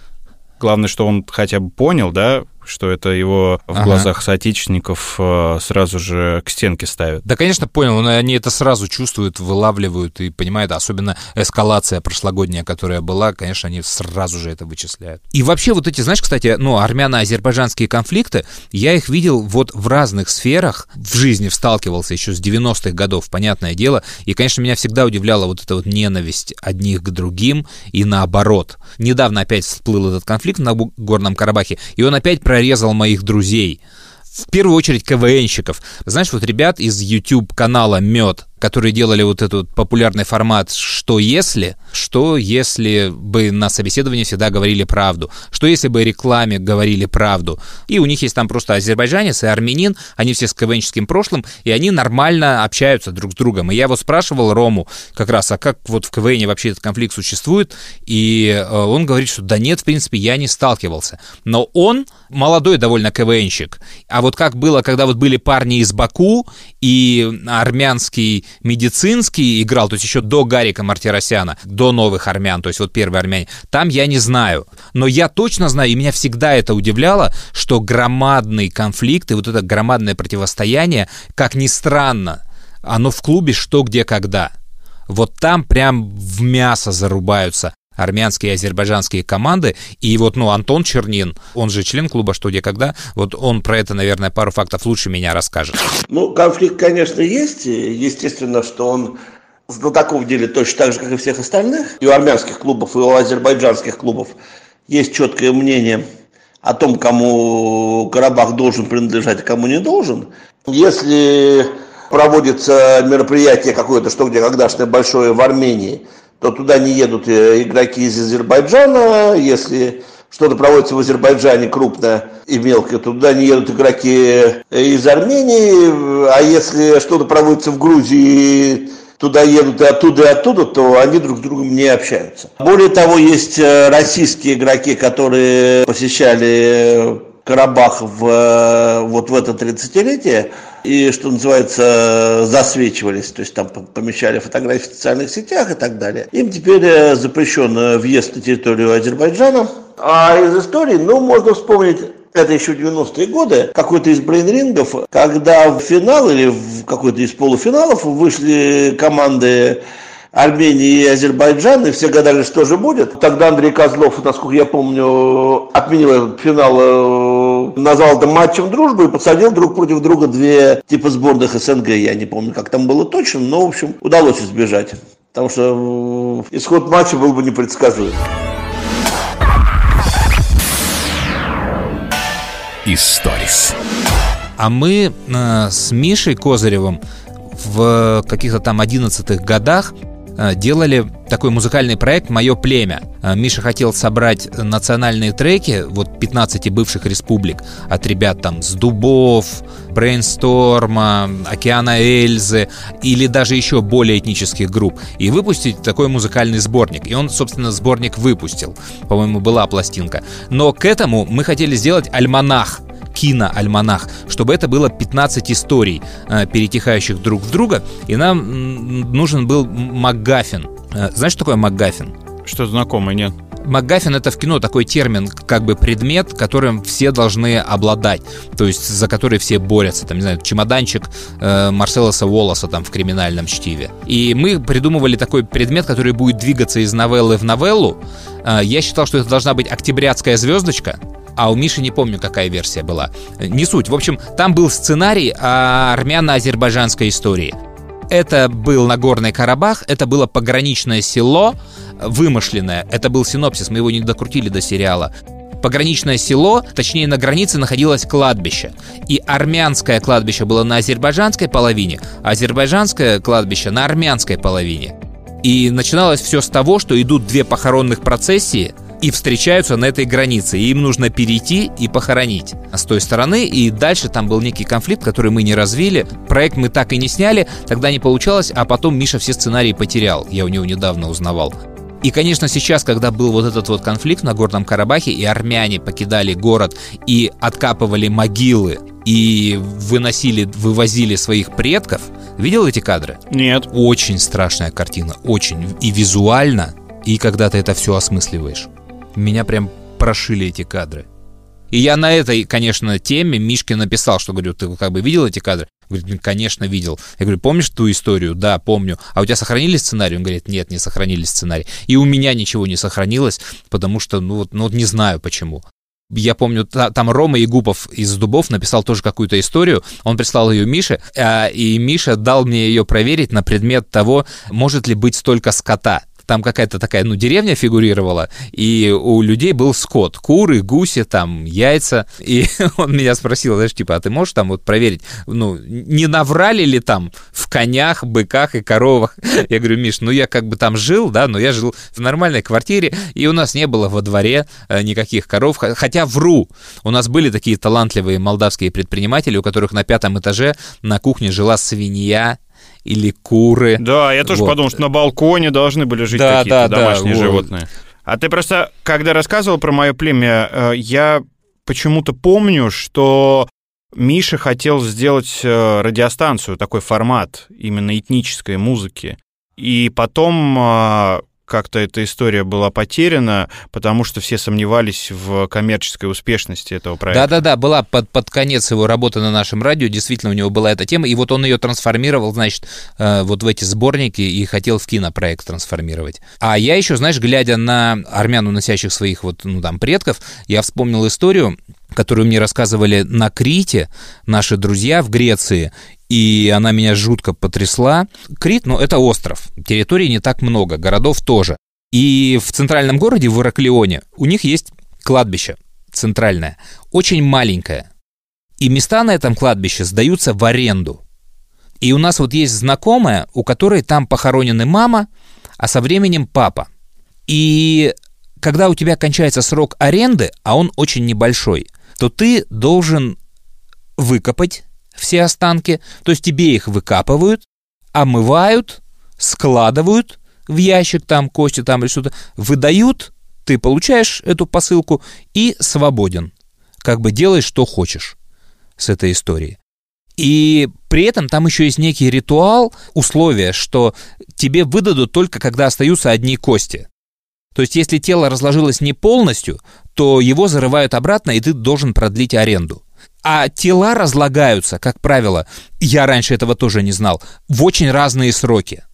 главное, что он хотя бы понял, да, что это его в ага. глазах соотечественников э, сразу же к стенке ставят. Да, конечно, понял, но они это сразу чувствуют, вылавливают и понимают, особенно эскалация прошлогодняя, которая была, конечно, они сразу же это вычисляют. И вообще вот эти, знаешь, кстати, ну, армяно-азербайджанские конфликты, я их видел вот в разных сферах, в жизни сталкивался еще с 90-х годов, понятное дело, и, конечно, меня всегда удивляла вот эта вот ненависть одних к другим и наоборот. Недавно опять всплыл этот конфликт на Горном Карабахе, и он опять про прорезал моих друзей. В первую очередь КВНщиков. Знаешь, вот ребят из YouTube канала Мед, которые делали вот этот популярный формат «Что если?», что если бы на собеседовании всегда говорили правду, что если бы рекламе говорили правду. И у них есть там просто азербайджанец и армянин, они все с КВНческим прошлым, и они нормально общаются друг с другом. И я вот спрашивал Рому как раз, а как вот в КВНе вообще этот конфликт существует, и э, он говорит, что да нет, в принципе, я не сталкивался. Но он молодой довольно КВНщик. А вот как было, когда вот были парни из Баку, и армянский медицинский играл, то есть еще до Гарика Мартиросяна, до новых армян, то есть вот первые армяне, там я не знаю. Но я точно знаю, и меня всегда это удивляло, что громадный конфликт и вот это громадное противостояние, как ни странно, оно в клубе что, где, когда. Вот там прям в мясо зарубаются армянские и азербайджанские команды. И вот, ну, Антон Чернин, он же член клуба «Что, где, когда», вот он про это, наверное, пару фактов лучше меня расскажет. Ну, конфликт, конечно, есть. Естественно, что он знатоков в деле точно так же, как и всех остальных. И у армянских клубов, и у азербайджанских клубов есть четкое мнение о том, кому Карабах должен принадлежать, а кому не должен. Если проводится мероприятие какое-то, что где когдашное большое в Армении, то туда не едут э, игроки из Азербайджана, если что-то проводится в Азербайджане крупное и мелкое, то туда не едут игроки э, из Армении, а если что-то проводится в Грузии, туда едут и оттуда, и оттуда, то они друг с другом не общаются. Более того, есть э, российские игроки, которые посещали Карабах в, вот в это 30-летие, и, что называется, засвечивались, то есть там помещали фотографии в социальных сетях и так далее. Им теперь э, запрещен въезд на территорию Азербайджана. А из истории, ну, можно вспомнить это еще 90-е годы, какой-то из брейнрингов, когда в финал или в какой-то из полуфиналов вышли команды Армении и Азербайджана, и все гадали, что же будет. Тогда Андрей Козлов, насколько я помню, отменил этот финал, э, назвал это матчем дружбы и посадил друг против друга две типа сборных СНГ. Я не помню, как там было точно, но, в общем, удалось избежать. Потому что исход матча был бы непредсказуем. Историс. А мы э, с Мишей Козыревым в каких-то там 11-х годах делали такой музыкальный проект «Мое племя». Э, Миша хотел собрать национальные треки, вот 15 бывших республик, от ребят там с Дубов, Брейнсторма, Океана Эльзы или даже еще более этнических групп, и выпустить такой музыкальный сборник. И он, собственно, сборник выпустил. По-моему, была пластинка. Но к этому мы хотели сделать альманах – киноальманах, чтобы это было 15 историй, э, перетекающих друг в друга, и нам нужен был МакГаффин. Э, знаешь, что такое МакГаффин? Что знакомый, нет? МакГаффин это в кино такой термин, как бы предмет, которым все должны обладать, то есть за который все борются, там, не знаю, чемоданчик э, Марселоса Уоллеса там в криминальном чтиве. И мы придумывали такой предмет, который будет двигаться из новеллы в новеллу. Э, я считал, что это должна быть октябрятская звездочка, а у Миши не помню, какая версия была. Не суть. В общем, там был сценарий о армяно-азербайджанской истории. Это был Нагорный Карабах, это было пограничное село, вымышленное. Это был синопсис, мы его не докрутили до сериала пограничное село, точнее на границе находилось кладбище. И армянское кладбище было на азербайджанской половине, а азербайджанское кладбище на армянской половине. И начиналось все с того, что идут две похоронных процессии – и встречаются на этой границе. И им нужно перейти и похоронить с той стороны. И дальше там был некий конфликт, который мы не развили. Проект мы так и не сняли, тогда не получалось, а потом Миша все сценарии потерял. Я у него недавно узнавал. И, конечно, сейчас, когда был вот этот вот конфликт на Горном Карабахе, и армяне покидали город и откапывали могилы, и выносили, вывозили своих предков, видел эти кадры? Нет. Очень страшная картина, очень. И визуально, и когда ты это все осмысливаешь. Меня прям прошили эти кадры. И я на этой, конечно, теме Мишке написал, что, говорю, ты как бы видел эти кадры? Говорит, «Ну, конечно, видел. Я говорю, помнишь ту историю? Да, помню. А у тебя сохранились сценарий? Он говорит, нет, не сохранились сценарий. И у меня ничего не сохранилось, потому что, ну вот, ну вот не знаю почему. Я помню, там Рома Егупов из Дубов написал тоже какую-то историю, он прислал ее Мише, а, и Миша дал мне ее проверить на предмет того, может ли быть столько скота там какая-то такая, ну, деревня фигурировала, и у людей был скот, куры, гуси, там, яйца, и он меня спросил, знаешь, типа, а ты можешь там вот проверить, ну, не наврали ли там в конях, быках и коровах? Я говорю, Миш, ну, я как бы там жил, да, но я жил в нормальной квартире, и у нас не было во дворе э, никаких коров, хотя вру, у нас были такие талантливые молдавские предприниматели, у которых на пятом этаже на кухне жила свинья, или куры. Да, я тоже вот. подумал, что на балконе должны были жить да, какие-то да, домашние да, животные. Вот. А ты просто, когда рассказывал про мое племя, э, я почему-то помню, что Миша хотел сделать э, радиостанцию, такой формат именно этнической музыки. И потом э, как-то эта история была потеряна, потому что все сомневались в коммерческой успешности этого проекта. Да-да-да, была под, под конец его работы на нашем радио, действительно у него была эта тема, и вот он ее трансформировал, значит, э, вот в эти сборники и хотел в кинопроект трансформировать. А я еще, знаешь, глядя на армян, уносящих своих вот, ну, там, предков, я вспомнил историю, которую мне рассказывали на Крите наши друзья в Греции, и она меня жутко потрясла. Крит, ну, это остров, территории не так много, городов тоже. И в центральном городе, в Ираклионе, у них есть кладбище центральное, очень маленькое. И места на этом кладбище сдаются в аренду. И у нас вот есть знакомая, у которой там похоронены мама, а со временем папа. И когда у тебя кончается срок аренды, а он очень небольшой, то ты должен выкопать все останки, то есть тебе их выкапывают, омывают, складывают в ящик там кости там или что-то, выдают, ты получаешь эту посылку и свободен. Как бы делай, что хочешь с этой историей. И при этом там еще есть некий ритуал, условие, что тебе выдадут только когда остаются одни кости. То есть если тело разложилось не полностью, то его зарывают обратно, и ты должен продлить аренду. А тела разлагаются, как правило, я раньше этого тоже не знал, в очень разные сроки.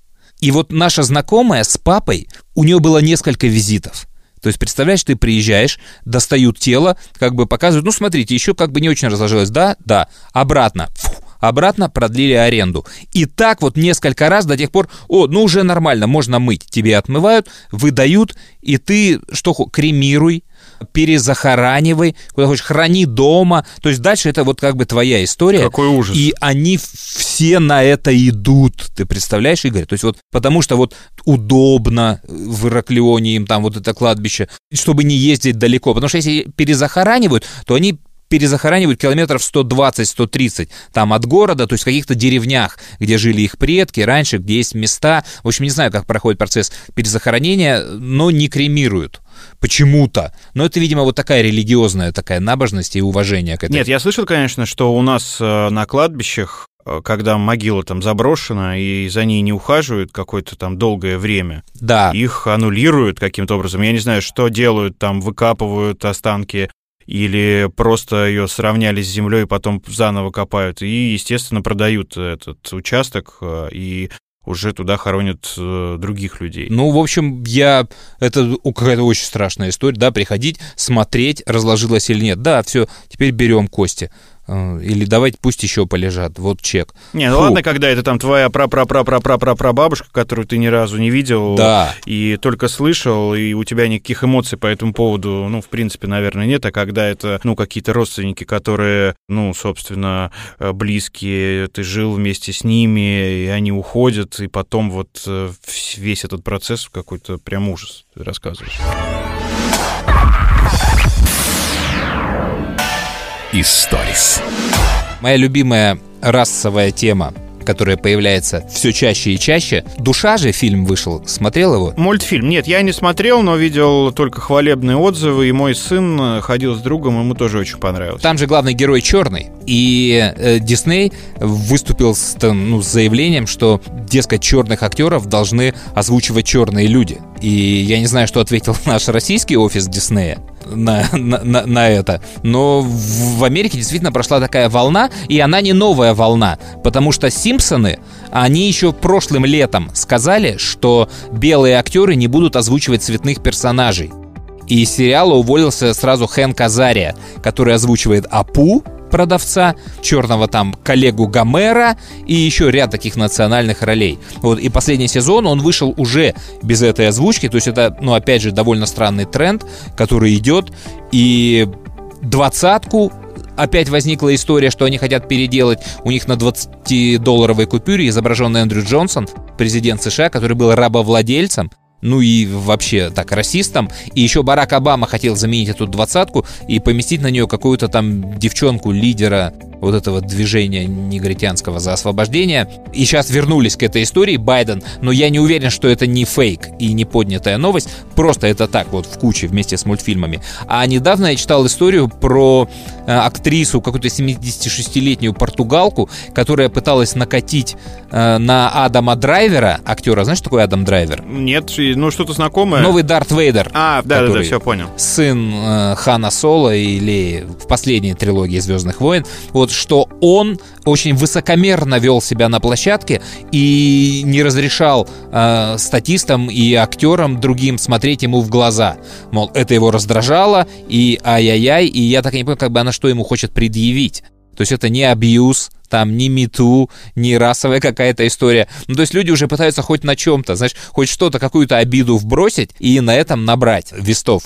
И вот наша знакомая с папой, у нее было несколько визитов. То есть, представляешь, ты приезжаешь, достают тело, как бы показывают, ну, смотрите, еще как бы не очень разложилось, да, да, обратно, Фу, обратно продлили аренду. И так вот несколько раз до тех пор, о, ну, уже нормально, можно мыть, тебе отмывают, выдают, и ты что, кремируй, перезахоранивай, куда хочешь, храни дома. То есть дальше это вот как бы твоя история. Какой ужас. И они все на это идут. Ты представляешь, Игорь? То есть вот потому что вот удобно в Ираклионе им там вот это кладбище, чтобы не ездить далеко. Потому что если перезахоранивают, то они перезахоранивают километров 120-130 там от города, то есть в каких-то деревнях, где жили их предки раньше, где есть места. В общем, не знаю, как проходит процесс перезахоронения, но не кремируют почему-то. Но это, видимо, вот такая религиозная такая набожность и уважение к этому. Нет, я слышал, конечно, что у нас э, на кладбищах э, когда могила там заброшена и за ней не ухаживают какое-то там долгое время, да. их аннулируют каким-то образом. Я не знаю, что делают, там выкапывают останки или просто ее сравняли с землей и потом заново копают. И, естественно, продают этот участок э, и уже туда хоронят э, других людей. Ну, в общем, я... Это какая-то очень страшная история, да, приходить, смотреть, разложилось или нет. Да, все, теперь берем кости. Э, или давайте пусть еще полежат, вот чек. Не, ну Фу. ладно, когда это там твоя пра пра пра пра пра пра пра бабушка, которую ты ни разу не видел да. и только слышал, и у тебя никаких эмоций по этому поводу, ну, в принципе, наверное, нет, а когда это, ну, какие-то родственники, которые, ну, собственно, э, близкие, ты жил вместе с ними, и они уходят, и потом вот э, весь этот процесс какой-то прям ужас ты Историс. Моя любимая расовая тема которая появляется все чаще и чаще. «Душа» же фильм вышел. Смотрел его? Мультфильм. Нет, я не смотрел, но видел только хвалебные отзывы, и мой сын ходил с другом, ему тоже очень понравилось. Там же главный герой черный. И э, Дисней выступил с, ну, с заявлением, что, дескать, черных актеров должны озвучивать черные люди. И я не знаю, что ответил наш российский офис Диснея на, на, на это. Но в Америке действительно прошла такая волна, и она не новая волна, потому что Симпсоны, они еще прошлым летом сказали, что белые актеры не будут озвучивать цветных персонажей. И из сериала уволился сразу Хэн Казария, который озвучивает Апу, продавца, черного там коллегу Гомера и еще ряд таких национальных ролей. Вот, и последний сезон он вышел уже без этой озвучки, то есть это, ну, опять же, довольно странный тренд, который идет, и двадцатку опять возникла история, что они хотят переделать. У них на 20-долларовой купюре изображен Эндрю Джонсон, президент США, который был рабовладельцем ну и вообще так расистом. И еще Барак Обама хотел заменить эту двадцатку и поместить на нее какую-то там девчонку лидера вот этого движения негритянского за освобождение. И сейчас вернулись к этой истории Байден, но я не уверен, что это не фейк и не поднятая новость, просто это так вот в куче вместе с мультфильмами. А недавно я читал историю про э, актрису, какую-то 76-летнюю португалку, которая пыталась накатить э, на Адама Драйвера, актера. Знаешь, что такое Адам Драйвер? Нет, ну что-то знакомое. Новый Дарт Вейдер. А, да, да, да, все понял. Сын э, Хана Соло или в последней трилогии Звездных войн. Вот что он очень высокомерно вел себя на площадке и не разрешал э, статистам и актерам другим смотреть ему в глаза. Мол, это его раздражало, и ай-яй-яй, и я так и не понимаю, как бы она что ему хочет предъявить. То есть это не абьюз, там ни мету, ни расовая какая-то история. Ну, то есть люди уже пытаются хоть на чем-то, знаешь, хоть что-то, какую-то обиду вбросить и на этом набрать вестов.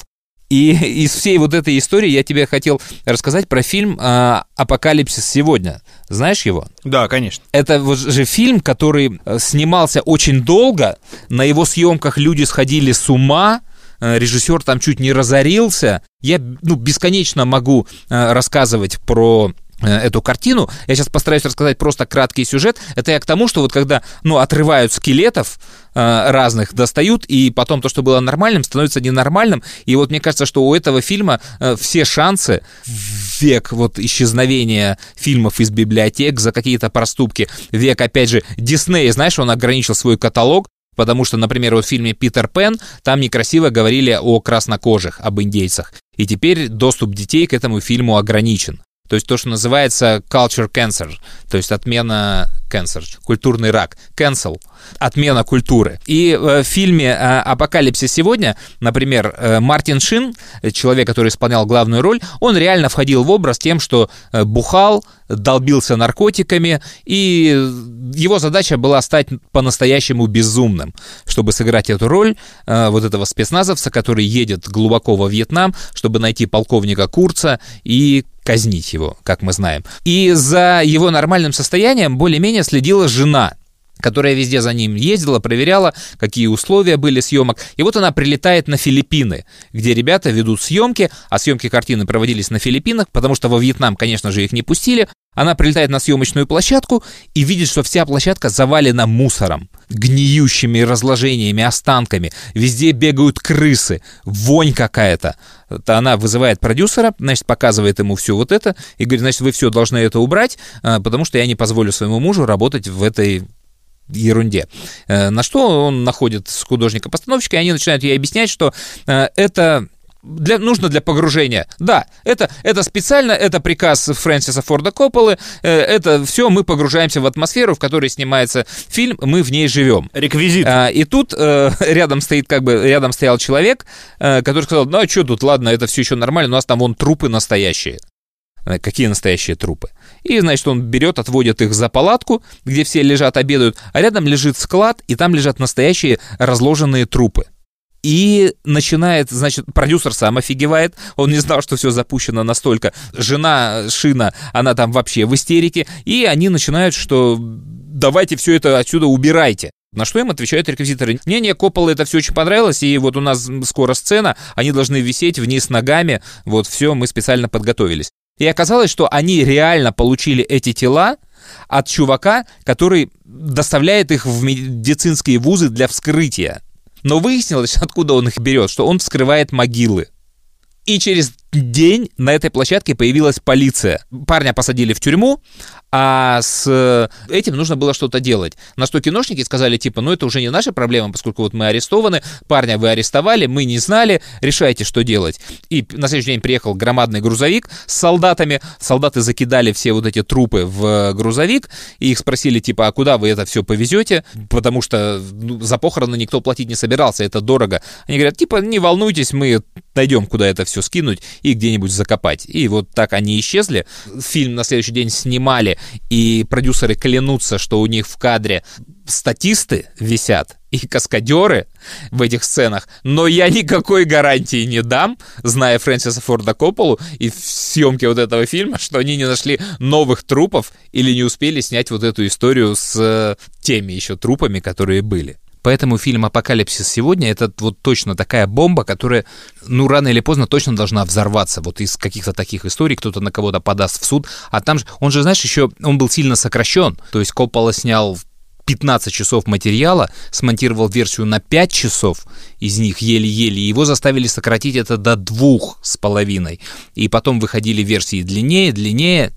И из всей вот этой истории я тебе хотел рассказать про фильм э, «Апокалипсис сегодня». Знаешь его? Да, конечно. Это вот же фильм, который э, снимался очень долго, на его съемках люди сходили с ума, э, режиссер там чуть не разорился. Я ну, бесконечно могу э, рассказывать про эту картину. Я сейчас постараюсь рассказать просто краткий сюжет. Это я к тому, что вот когда, ну, отрывают скелетов э, разных, достают, и потом то, что было нормальным, становится ненормальным. И вот мне кажется, что у этого фильма э, все шансы в век вот исчезновения фильмов из библиотек за какие-то проступки, век, опять же, Дисней, знаешь, он ограничил свой каталог, Потому что, например, вот в фильме «Питер Пен» там некрасиво говорили о краснокожих, об индейцах. И теперь доступ детей к этому фильму ограничен. То есть то, что называется culture cancer, то есть отмена cancer, культурный рак, cancel, отмена культуры. И э, в фильме э, «Апокалипсис сегодня», например, э, Мартин Шин, человек, который исполнял главную роль, он реально входил в образ тем, что бухал, долбился наркотиками, и его задача была стать по-настоящему безумным, чтобы сыграть эту роль вот этого спецназовца, который едет глубоко во Вьетнам, чтобы найти полковника Курца и казнить его, как мы знаем. И за его нормальным состоянием более-менее следила жена, которая везде за ним ездила, проверяла, какие условия были съемок. И вот она прилетает на Филиппины, где ребята ведут съемки, а съемки картины проводились на Филиппинах, потому что во Вьетнам, конечно же, их не пустили. Она прилетает на съемочную площадку и видит, что вся площадка завалена мусором, гниющими разложениями, останками. Везде бегают крысы, вонь какая-то. Это она вызывает продюсера, значит, показывает ему все вот это и говорит, значит, вы все должны это убрать, а, потому что я не позволю своему мужу работать в этой ерунде. Э, на что он находит художника-постановщика, и они начинают ей объяснять, что э, это для, нужно для погружения. Да, это, это специально, это приказ Фрэнсиса Форда Копполы, э, это все, мы погружаемся в атмосферу, в которой снимается фильм, мы в ней живем. Реквизит. А, и тут э, рядом стоит, как бы, рядом стоял человек, э, который сказал, ну а что тут, ладно, это все еще нормально, у нас там вон трупы настоящие. Э, какие настоящие трупы. И, значит, он берет, отводит их за палатку, где все лежат, обедают, а рядом лежит склад, и там лежат настоящие разложенные трупы. И начинает, значит, продюсер сам офигевает, он не знал, что все запущено настолько. Жена Шина, она там вообще в истерике, и они начинают, что давайте все это отсюда убирайте. На что им отвечают реквизиторы? Не-не, Коппола это все очень понравилось, и вот у нас скоро сцена, они должны висеть вниз ногами, вот все, мы специально подготовились. И оказалось, что они реально получили эти тела от чувака, который доставляет их в медицинские вузы для вскрытия. Но выяснилось, откуда он их берет, что он вскрывает могилы. И через день на этой площадке появилась полиция. Парня посадили в тюрьму, а с этим нужно было что-то делать. На что киношники сказали, типа, ну это уже не наша проблема, поскольку вот мы арестованы, парня вы арестовали, мы не знали, решайте, что делать. И на следующий день приехал громадный грузовик с солдатами, солдаты закидали все вот эти трупы в грузовик, и их спросили, типа, а куда вы это все повезете, потому что ну, за похороны никто платить не собирался, это дорого. Они говорят, типа, не волнуйтесь, мы найдем, куда это все скинуть и где-нибудь закопать. И вот так они исчезли. Фильм на следующий день снимали, и продюсеры клянутся, что у них в кадре статисты висят и каскадеры в этих сценах, но я никакой гарантии не дам, зная Фрэнсиса Форда Копполу и в съемке вот этого фильма, что они не нашли новых трупов или не успели снять вот эту историю с теми еще трупами, которые были. Поэтому фильм «Апокалипсис сегодня» — это вот точно такая бомба, которая, ну, рано или поздно точно должна взорваться. Вот из каких-то таких историй кто-то на кого-то подаст в суд. А там же, он же, знаешь, еще, он был сильно сокращен. То есть Коппола снял 15 часов материала, смонтировал версию на 5 часов, из них еле-еле, его заставили сократить это до двух с половиной. И потом выходили версии длиннее, длиннее,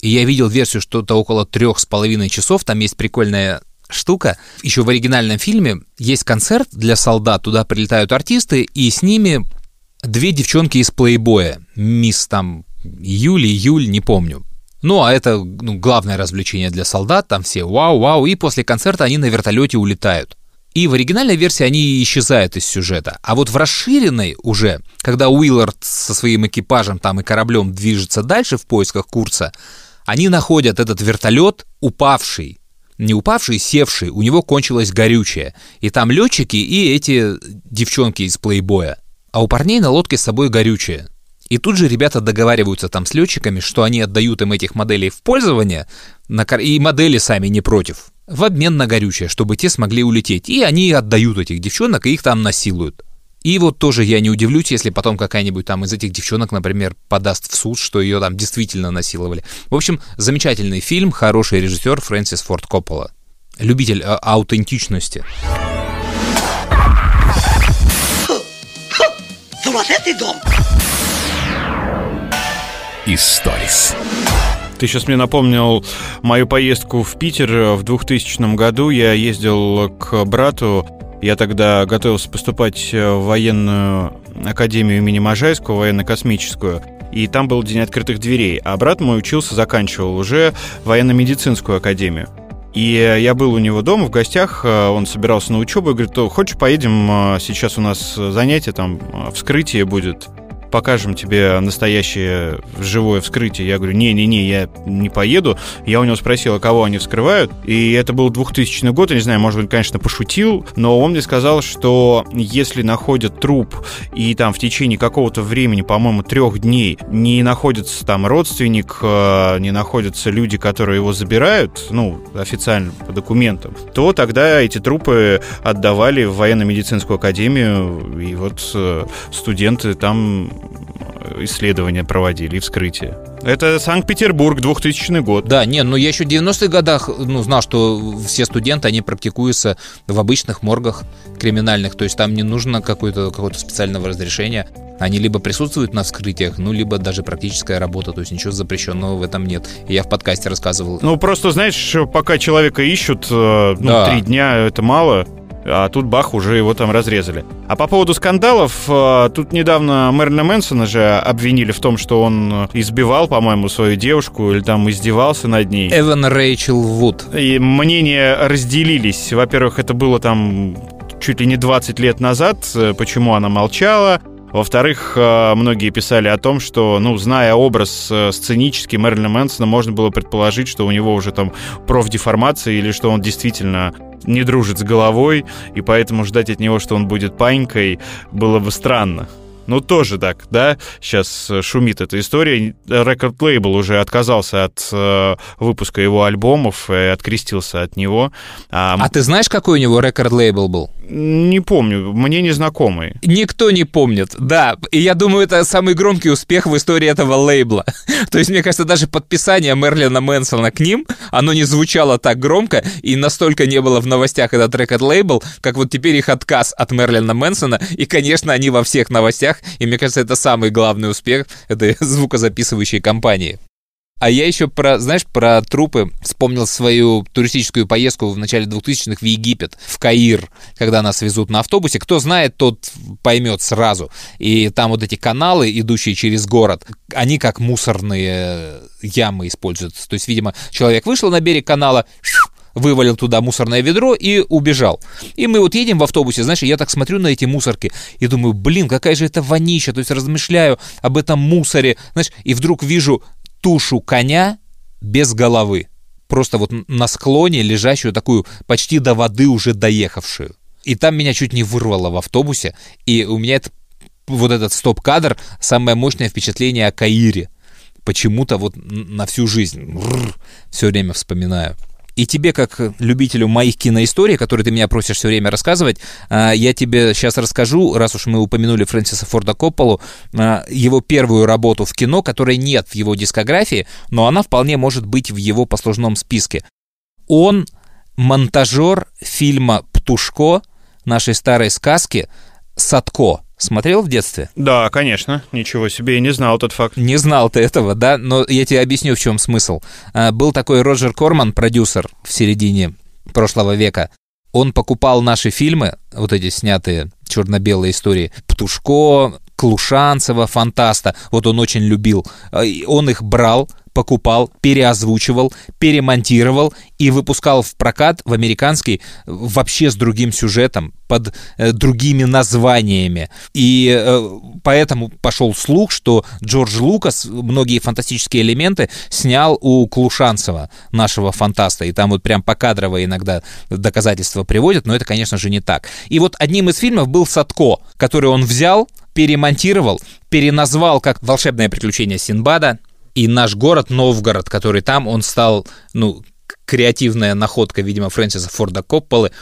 и я видел версию что-то около трех с половиной часов, там есть прикольная штука. Еще в оригинальном фильме есть концерт для солдат, туда прилетают артисты, и с ними две девчонки из плейбоя. Мисс там Юли, Юль, не помню. Ну, а это ну, главное развлечение для солдат, там все вау-вау, и после концерта они на вертолете улетают. И в оригинальной версии они исчезают из сюжета. А вот в расширенной уже, когда Уиллард со своим экипажем там и кораблем движется дальше в поисках Курца, они находят этот вертолет, упавший не упавший, севший, у него кончилось горючее. И там летчики и эти девчонки из плейбоя. а у парней на лодке с собой горючее. И тут же ребята договариваются там с летчиками, что они отдают им этих моделей в пользование, и модели сами не против, в обмен на горючее, чтобы те смогли улететь. И они отдают этих девчонок, и их там насилуют. И вот тоже я не удивлюсь, если потом какая-нибудь там из этих девчонок, например, подаст в суд, что ее там действительно насиловали. В общем, замечательный фильм, хороший режиссер Фрэнсис Форд Коппола. Любитель а, аутентичности. Сумасшедший дом. Историс. Ты сейчас мне напомнил мою поездку в Питер в 2000 году. Я ездил к брату. Я тогда готовился поступать в военную академию имени Можайского, военно-космическую. И там был день открытых дверей. А брат мой учился, заканчивал уже военно-медицинскую академию. И я был у него дома в гостях, он собирался на учебу и говорит, хочешь поедем, сейчас у нас занятие, там вскрытие будет покажем тебе настоящее живое вскрытие. Я говорю, не-не-не, я не поеду. Я у него спросил, а кого они вскрывают. И это был 2000 год, я не знаю, может быть, конечно, пошутил, но он мне сказал, что если находят труп и там в течение какого-то времени, по-моему, трех дней не находится там родственник, э, не находятся люди, которые его забирают, ну, официально по документам, то тогда эти трупы отдавали в военно-медицинскую академию, и вот э, студенты там исследования проводили и вскрытие. Это Санкт-Петербург, 2000 год. Да, не, ну я еще в 90-х годах ну, знал, что все студенты, они практикуются в обычных моргах криминальных, то есть там не нужно какое-то какое специального разрешения. Они либо присутствуют на вскрытиях, ну, либо даже практическая работа, то есть ничего запрещенного в этом нет. И я в подкасте рассказывал. Ну, просто, знаешь, пока человека ищут, ну, да. три дня это мало а тут бах, уже его там разрезали. А по поводу скандалов, э, тут недавно Мэрина Мэнсона же обвинили в том, что он избивал, по-моему, свою девушку или там издевался над ней. Эван Рэйчел Вуд. И мнения разделились. Во-первых, это было там чуть ли не 20 лет назад, э, почему она молчала. Во-вторых, э, многие писали о том, что, ну, зная образ сценический Мэрилина Мэнсона, можно было предположить, что у него уже там профдеформация или что он действительно не дружит с головой, и поэтому ждать от него, что он будет панькой, было бы странно. Ну, тоже так, да? Сейчас э, шумит эта история. Рекорд-лейбл уже отказался от э, выпуска его альбомов и открестился от него. А, а ты знаешь, какой у него рекорд-лейбл был? Не помню, мне незнакомый. Никто не помнит, да. И я думаю, это самый громкий успех в истории этого лейбла. То есть, мне кажется, даже подписание Мерлина Мэнсона к ним, оно не звучало так громко и настолько не было в новостях этот рекорд-лейбл, как вот теперь их отказ от Мерлина Мэнсона. И, конечно, они во всех новостях. И мне кажется, это самый главный успех этой звукозаписывающей компании. А я еще про, знаешь, про трупы вспомнил свою туристическую поездку в начале 2000-х в Египет, в Каир, когда нас везут на автобусе. Кто знает, тот поймет сразу. И там вот эти каналы, идущие через город, они как мусорные ямы используются. То есть, видимо, человек вышел на берег канала, вывалил туда мусорное ведро и убежал. И мы вот едем в автобусе, знаешь, я так смотрю на эти мусорки и думаю, блин, какая же это вонища, то есть размышляю об этом мусоре, знаешь, и вдруг вижу тушу коня без головы. Просто вот на склоне лежащую такую почти до воды уже доехавшую. И там меня чуть не вырвало в автобусе. И у меня это, вот этот стоп-кадр самое мощное впечатление о Каире. Почему-то вот на всю жизнь. Все время вспоминаю. И тебе, как любителю моих киноисторий, которые ты меня просишь все время рассказывать, а, я тебе сейчас расскажу, раз уж мы упомянули Фрэнсиса Форда Копполу, а, его первую работу в кино, которой нет в его дискографии, но она вполне может быть в его послужном списке. Он монтажер фильма «Птушко», нашей старой сказки «Садко», Смотрел в детстве? Да, конечно. Ничего себе, я не знал этот факт. Не знал ты этого, да? Но я тебе объясню, в чем смысл. А, был такой Роджер Корман, продюсер в середине прошлого века. Он покупал наши фильмы, вот эти снятые черно-белые истории, Птушко, Клушанцева, Фантаста, вот он очень любил. А, он их брал, покупал, переозвучивал, перемонтировал и выпускал в прокат в американский вообще с другим сюжетом, под э, другими названиями. И э, поэтому пошел слух, что Джордж Лукас многие фантастические элементы снял у Клушанцева, нашего фантаста. И там вот прям покадрово иногда доказательства приводят, но это, конечно же, не так. И вот одним из фильмов был «Садко», который он взял, перемонтировал, переназвал как «Волшебное приключение Синбада», и наш город Новгород, который там, он стал, ну, креативная находка, видимо, Фрэнсиса Форда Копполы,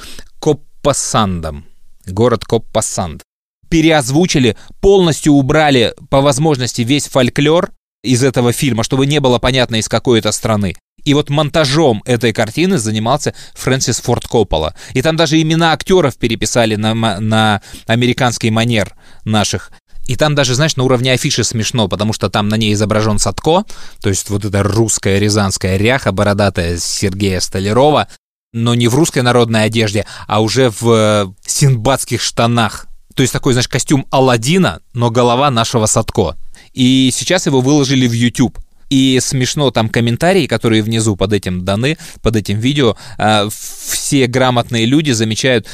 Коппасандом. Город Коппасанд. Переозвучили, полностью убрали по возможности весь фольклор из этого фильма, чтобы не было понятно, из какой это страны. И вот монтажом этой картины занимался Фрэнсис Форд Коппола. И там даже имена актеров переписали на, на американский манер наших. И там даже, знаешь, на уровне афиши смешно, потому что там на ней изображен Садко, то есть вот эта русская рязанская ряха бородатая Сергея Столярова, но не в русской народной одежде, а уже в э, синбадских штанах. То есть такой, знаешь, костюм Алладина, но голова нашего Садко. И сейчас его выложили в YouTube. И смешно там комментарии, которые внизу под этим даны, под этим видео, э, все грамотные люди замечают,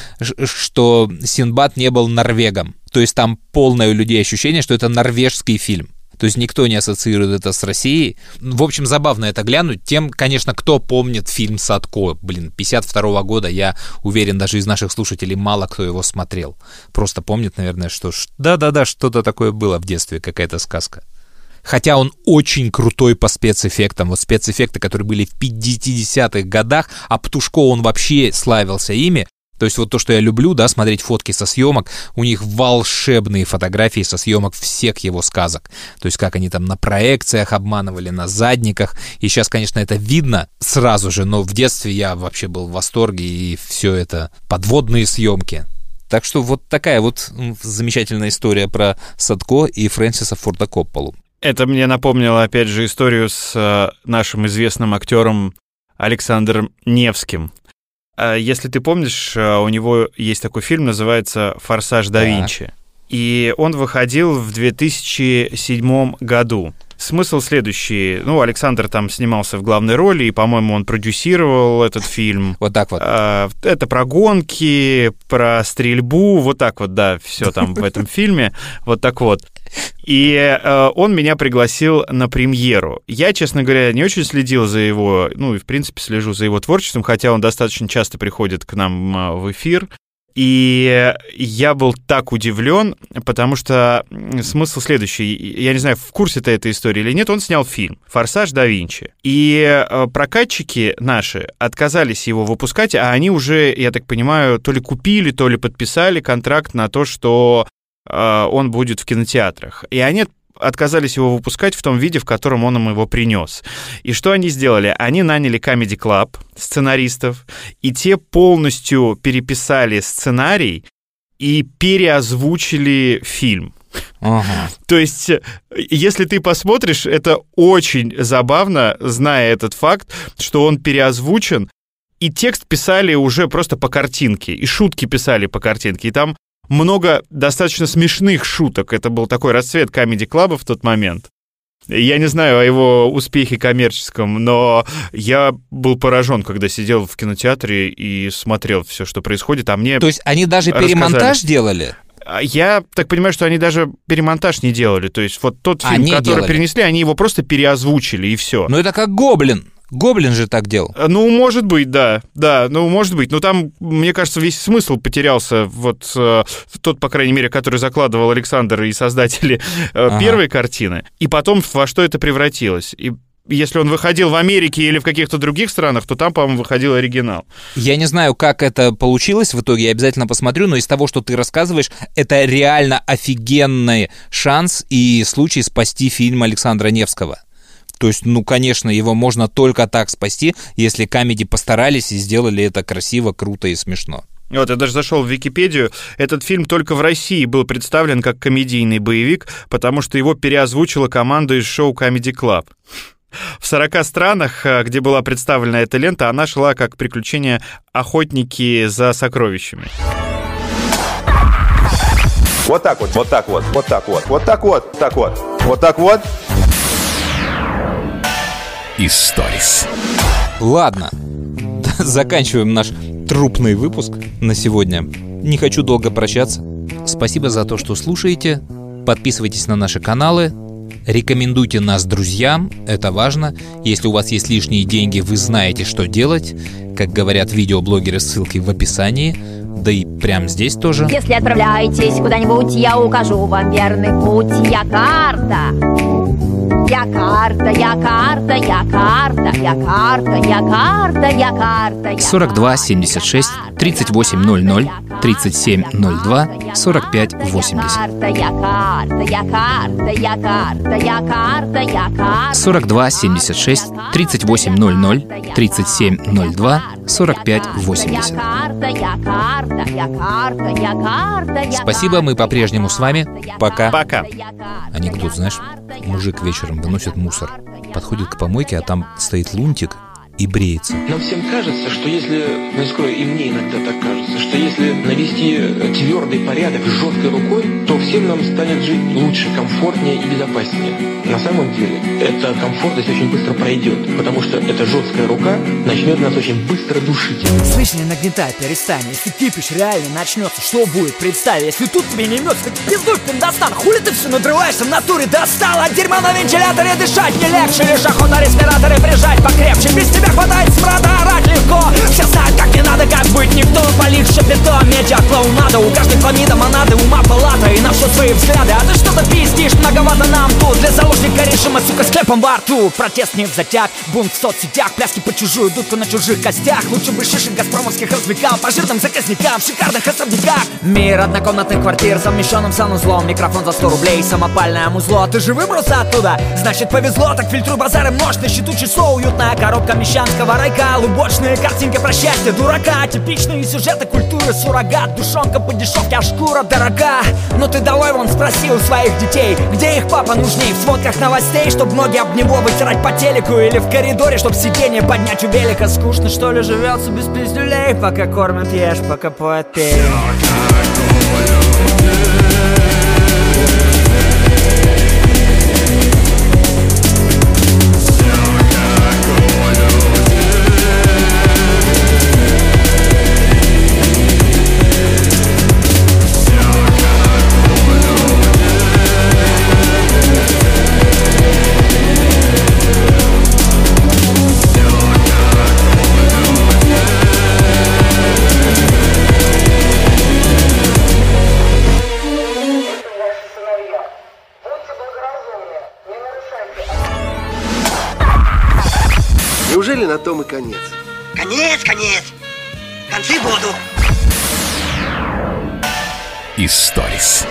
что Синбад не был норвегом. То есть там полное у людей ощущение, что это норвежский фильм. То есть никто не ассоциирует это с Россией. В общем, забавно это глянуть. Тем, конечно, кто помнит фильм «Садко», блин, 52 -го года, я уверен, даже из наших слушателей мало кто его смотрел. Просто помнит, наверное, что да-да-да, что-то такое было в детстве, какая-то сказка. Хотя он очень крутой по спецэффектам. Вот спецэффекты, которые были в 50-х годах, а Птушко он вообще славился ими. То есть вот то, что я люблю, да, смотреть фотки со съемок, у них волшебные фотографии со съемок всех его сказок. То есть как они там на проекциях обманывали, на задниках. И сейчас, конечно, это видно сразу же, но в детстве я вообще был в восторге, и все это подводные съемки. Так что вот такая вот замечательная история про Садко и Фрэнсиса Форда Копполу. Это мне напомнило, опять же, историю с э, нашим известным актером Александром Невским. А если ты помнишь, э, у него есть такой фильм, называется «Форсаж да Винчи». И он выходил в 2007 году. Смысл следующий. Ну, Александр там снимался в главной роли, и, по-моему, он продюсировал этот фильм. Вот так вот. А, это про гонки, про стрельбу, вот так вот, да, все там в этом фильме. Вот так вот. И э, он меня пригласил на премьеру. Я, честно говоря, не очень следил за его, ну и в принципе слежу за его творчеством, хотя он достаточно часто приходит к нам э, в эфир. И я был так удивлен, потому что смысл следующий. Я не знаю, в курсе ты этой истории или нет, он снял фильм «Форсаж да Винчи». И э, прокатчики наши отказались его выпускать, а они уже, я так понимаю, то ли купили, то ли подписали контракт на то, что э, он будет в кинотеатрах. И они отказались его выпускать в том виде, в котором он им его принес. И что они сделали? Они наняли Comedy Club, сценаристов, и те полностью переписали сценарий и переозвучили фильм. Ага. То есть, если ты посмотришь, это очень забавно, зная этот факт, что он переозвучен, и текст писали уже просто по картинке, и шутки писали по картинке, и там много достаточно смешных шуток. Это был такой расцвет Club в тот момент. Я не знаю о его успехе коммерческом, но я был поражен, когда сидел в кинотеатре и смотрел все, что происходит, а мне... То есть они даже рассказали. перемонтаж делали? А я так понимаю, что они даже перемонтаж не делали. То есть вот тот фильм, а, который делали. перенесли, они его просто переозвучили, и все. Ну это как «Гоблин». Гоблин же так делал. Э, ну, может быть, да. Да, ну, может быть. Но там, мне кажется, весь смысл потерялся. Вот э, тот, по крайней мере, который закладывал Александр и создатели э, ага. первой картины. И потом во что это превратилось. И если он выходил в Америке или в каких-то других странах, то там, по-моему, выходил оригинал. Я не знаю, как это получилось в итоге, я обязательно посмотрю, но из того, что ты рассказываешь, это реально офигенный шанс и случай спасти фильм Александра Невского. То есть, ну, конечно, его можно только так спасти, если камеди постарались и сделали это красиво, круто и смешно. Вот, я даже зашел в Википедию. Этот фильм только в России был представлен как комедийный боевик, потому что его переозвучила команда из шоу Comedy Club. В 40 странах, э, где была представлена эта лента, она шла как приключение охотники за сокровищами. Вот так вот, вот так вот, вот так вот, вот так вот, так вот, вот так вот. Историс. Ладно, заканчиваем наш трупный выпуск на сегодня. Не хочу долго прощаться. Спасибо за то, что слушаете. Подписывайтесь на наши каналы. Рекомендуйте нас друзьям, это важно. Если у вас есть лишние деньги, вы знаете, что делать. Как говорят видеоблогеры, ссылки в описании. Да и прямо здесь тоже. Если отправляетесь куда-нибудь, я укажу вам верный путь. Я карта. Я карта, я карта, я карта, я карта, я карта, я карта. 42 76 38 00 37 02 45 80. Карта, я карта, я карта, я карта, я карта, я карта. 42 76 38 00 37 02 45 80. Карта, я карта, я карта, я карта, я Спасибо, мы по-прежнему с вами. Пока. Пока. Анекдот, знаешь, мужик вечером выносит мусор, подходит к помойке, а там стоит лунтик и бреется. Нам всем кажется, что если, ну, скажу, и мне иногда так кажется, что если навести твердый порядок жесткой рукой, то всем нам станет жить лучше, комфортнее и безопаснее. На самом деле, эта комфортность очень быстро пройдет, потому что эта жесткая рука начнет нас очень быстро душить. Слышь, не нагнетай, перестань Если кипиш реально начнется, что будет, представь Если тут тебе не имется, так пиздуй в пиндостан Хули ты все надрываешься, в натуре достала Дерьмо на вентиляторе дышать не легче Лишь охота респираторы прижать покрепче Без тебя хватает смрада, орать легко. Все знают, как не надо, как быть никто. Полив шапито, медиа, клоунада. У каждой хламида монады, ума палата. И на все свои взгляды, а ты что-то пиздишь Многовато нам тут. Для заложника режима Сука, с клепом во рту. Протест не затяг, бунт в соцсетях. Пляски по чужую, дудку на чужих костях. Лучше бы шишек газпромовских развлекал По жирным заказникам, в шикарных особняках. Мир однокомнатных квартир, совмещенным санузлом Микрофон за 100 рублей, самопальное музло. Ты же выбрался оттуда? Значит повезло, так фильтруй базары множь На счету часов уютная коробка мещанского райка Лубочные картинки про счастье дурака. Типичные сюжеты культуры, суррогат Душонка по дешевке, а шкура дорога. Но ты долой вон спроси у своих детей Где их папа нужней. В сводках новостей Чтоб ноги об него вытирать по телеку Или в коридоре, чтоб сиденье поднять у велика. Скучно что ли живется без пиздюлей? Пока кормят ешь, пока поет пей конец? Конец, конец. Концы буду. Историс.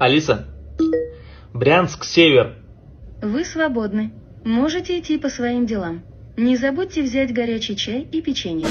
Алиса, Брянск, север. Вы свободны. Можете идти по своим делам. Не забудьте взять горячий чай и печенье.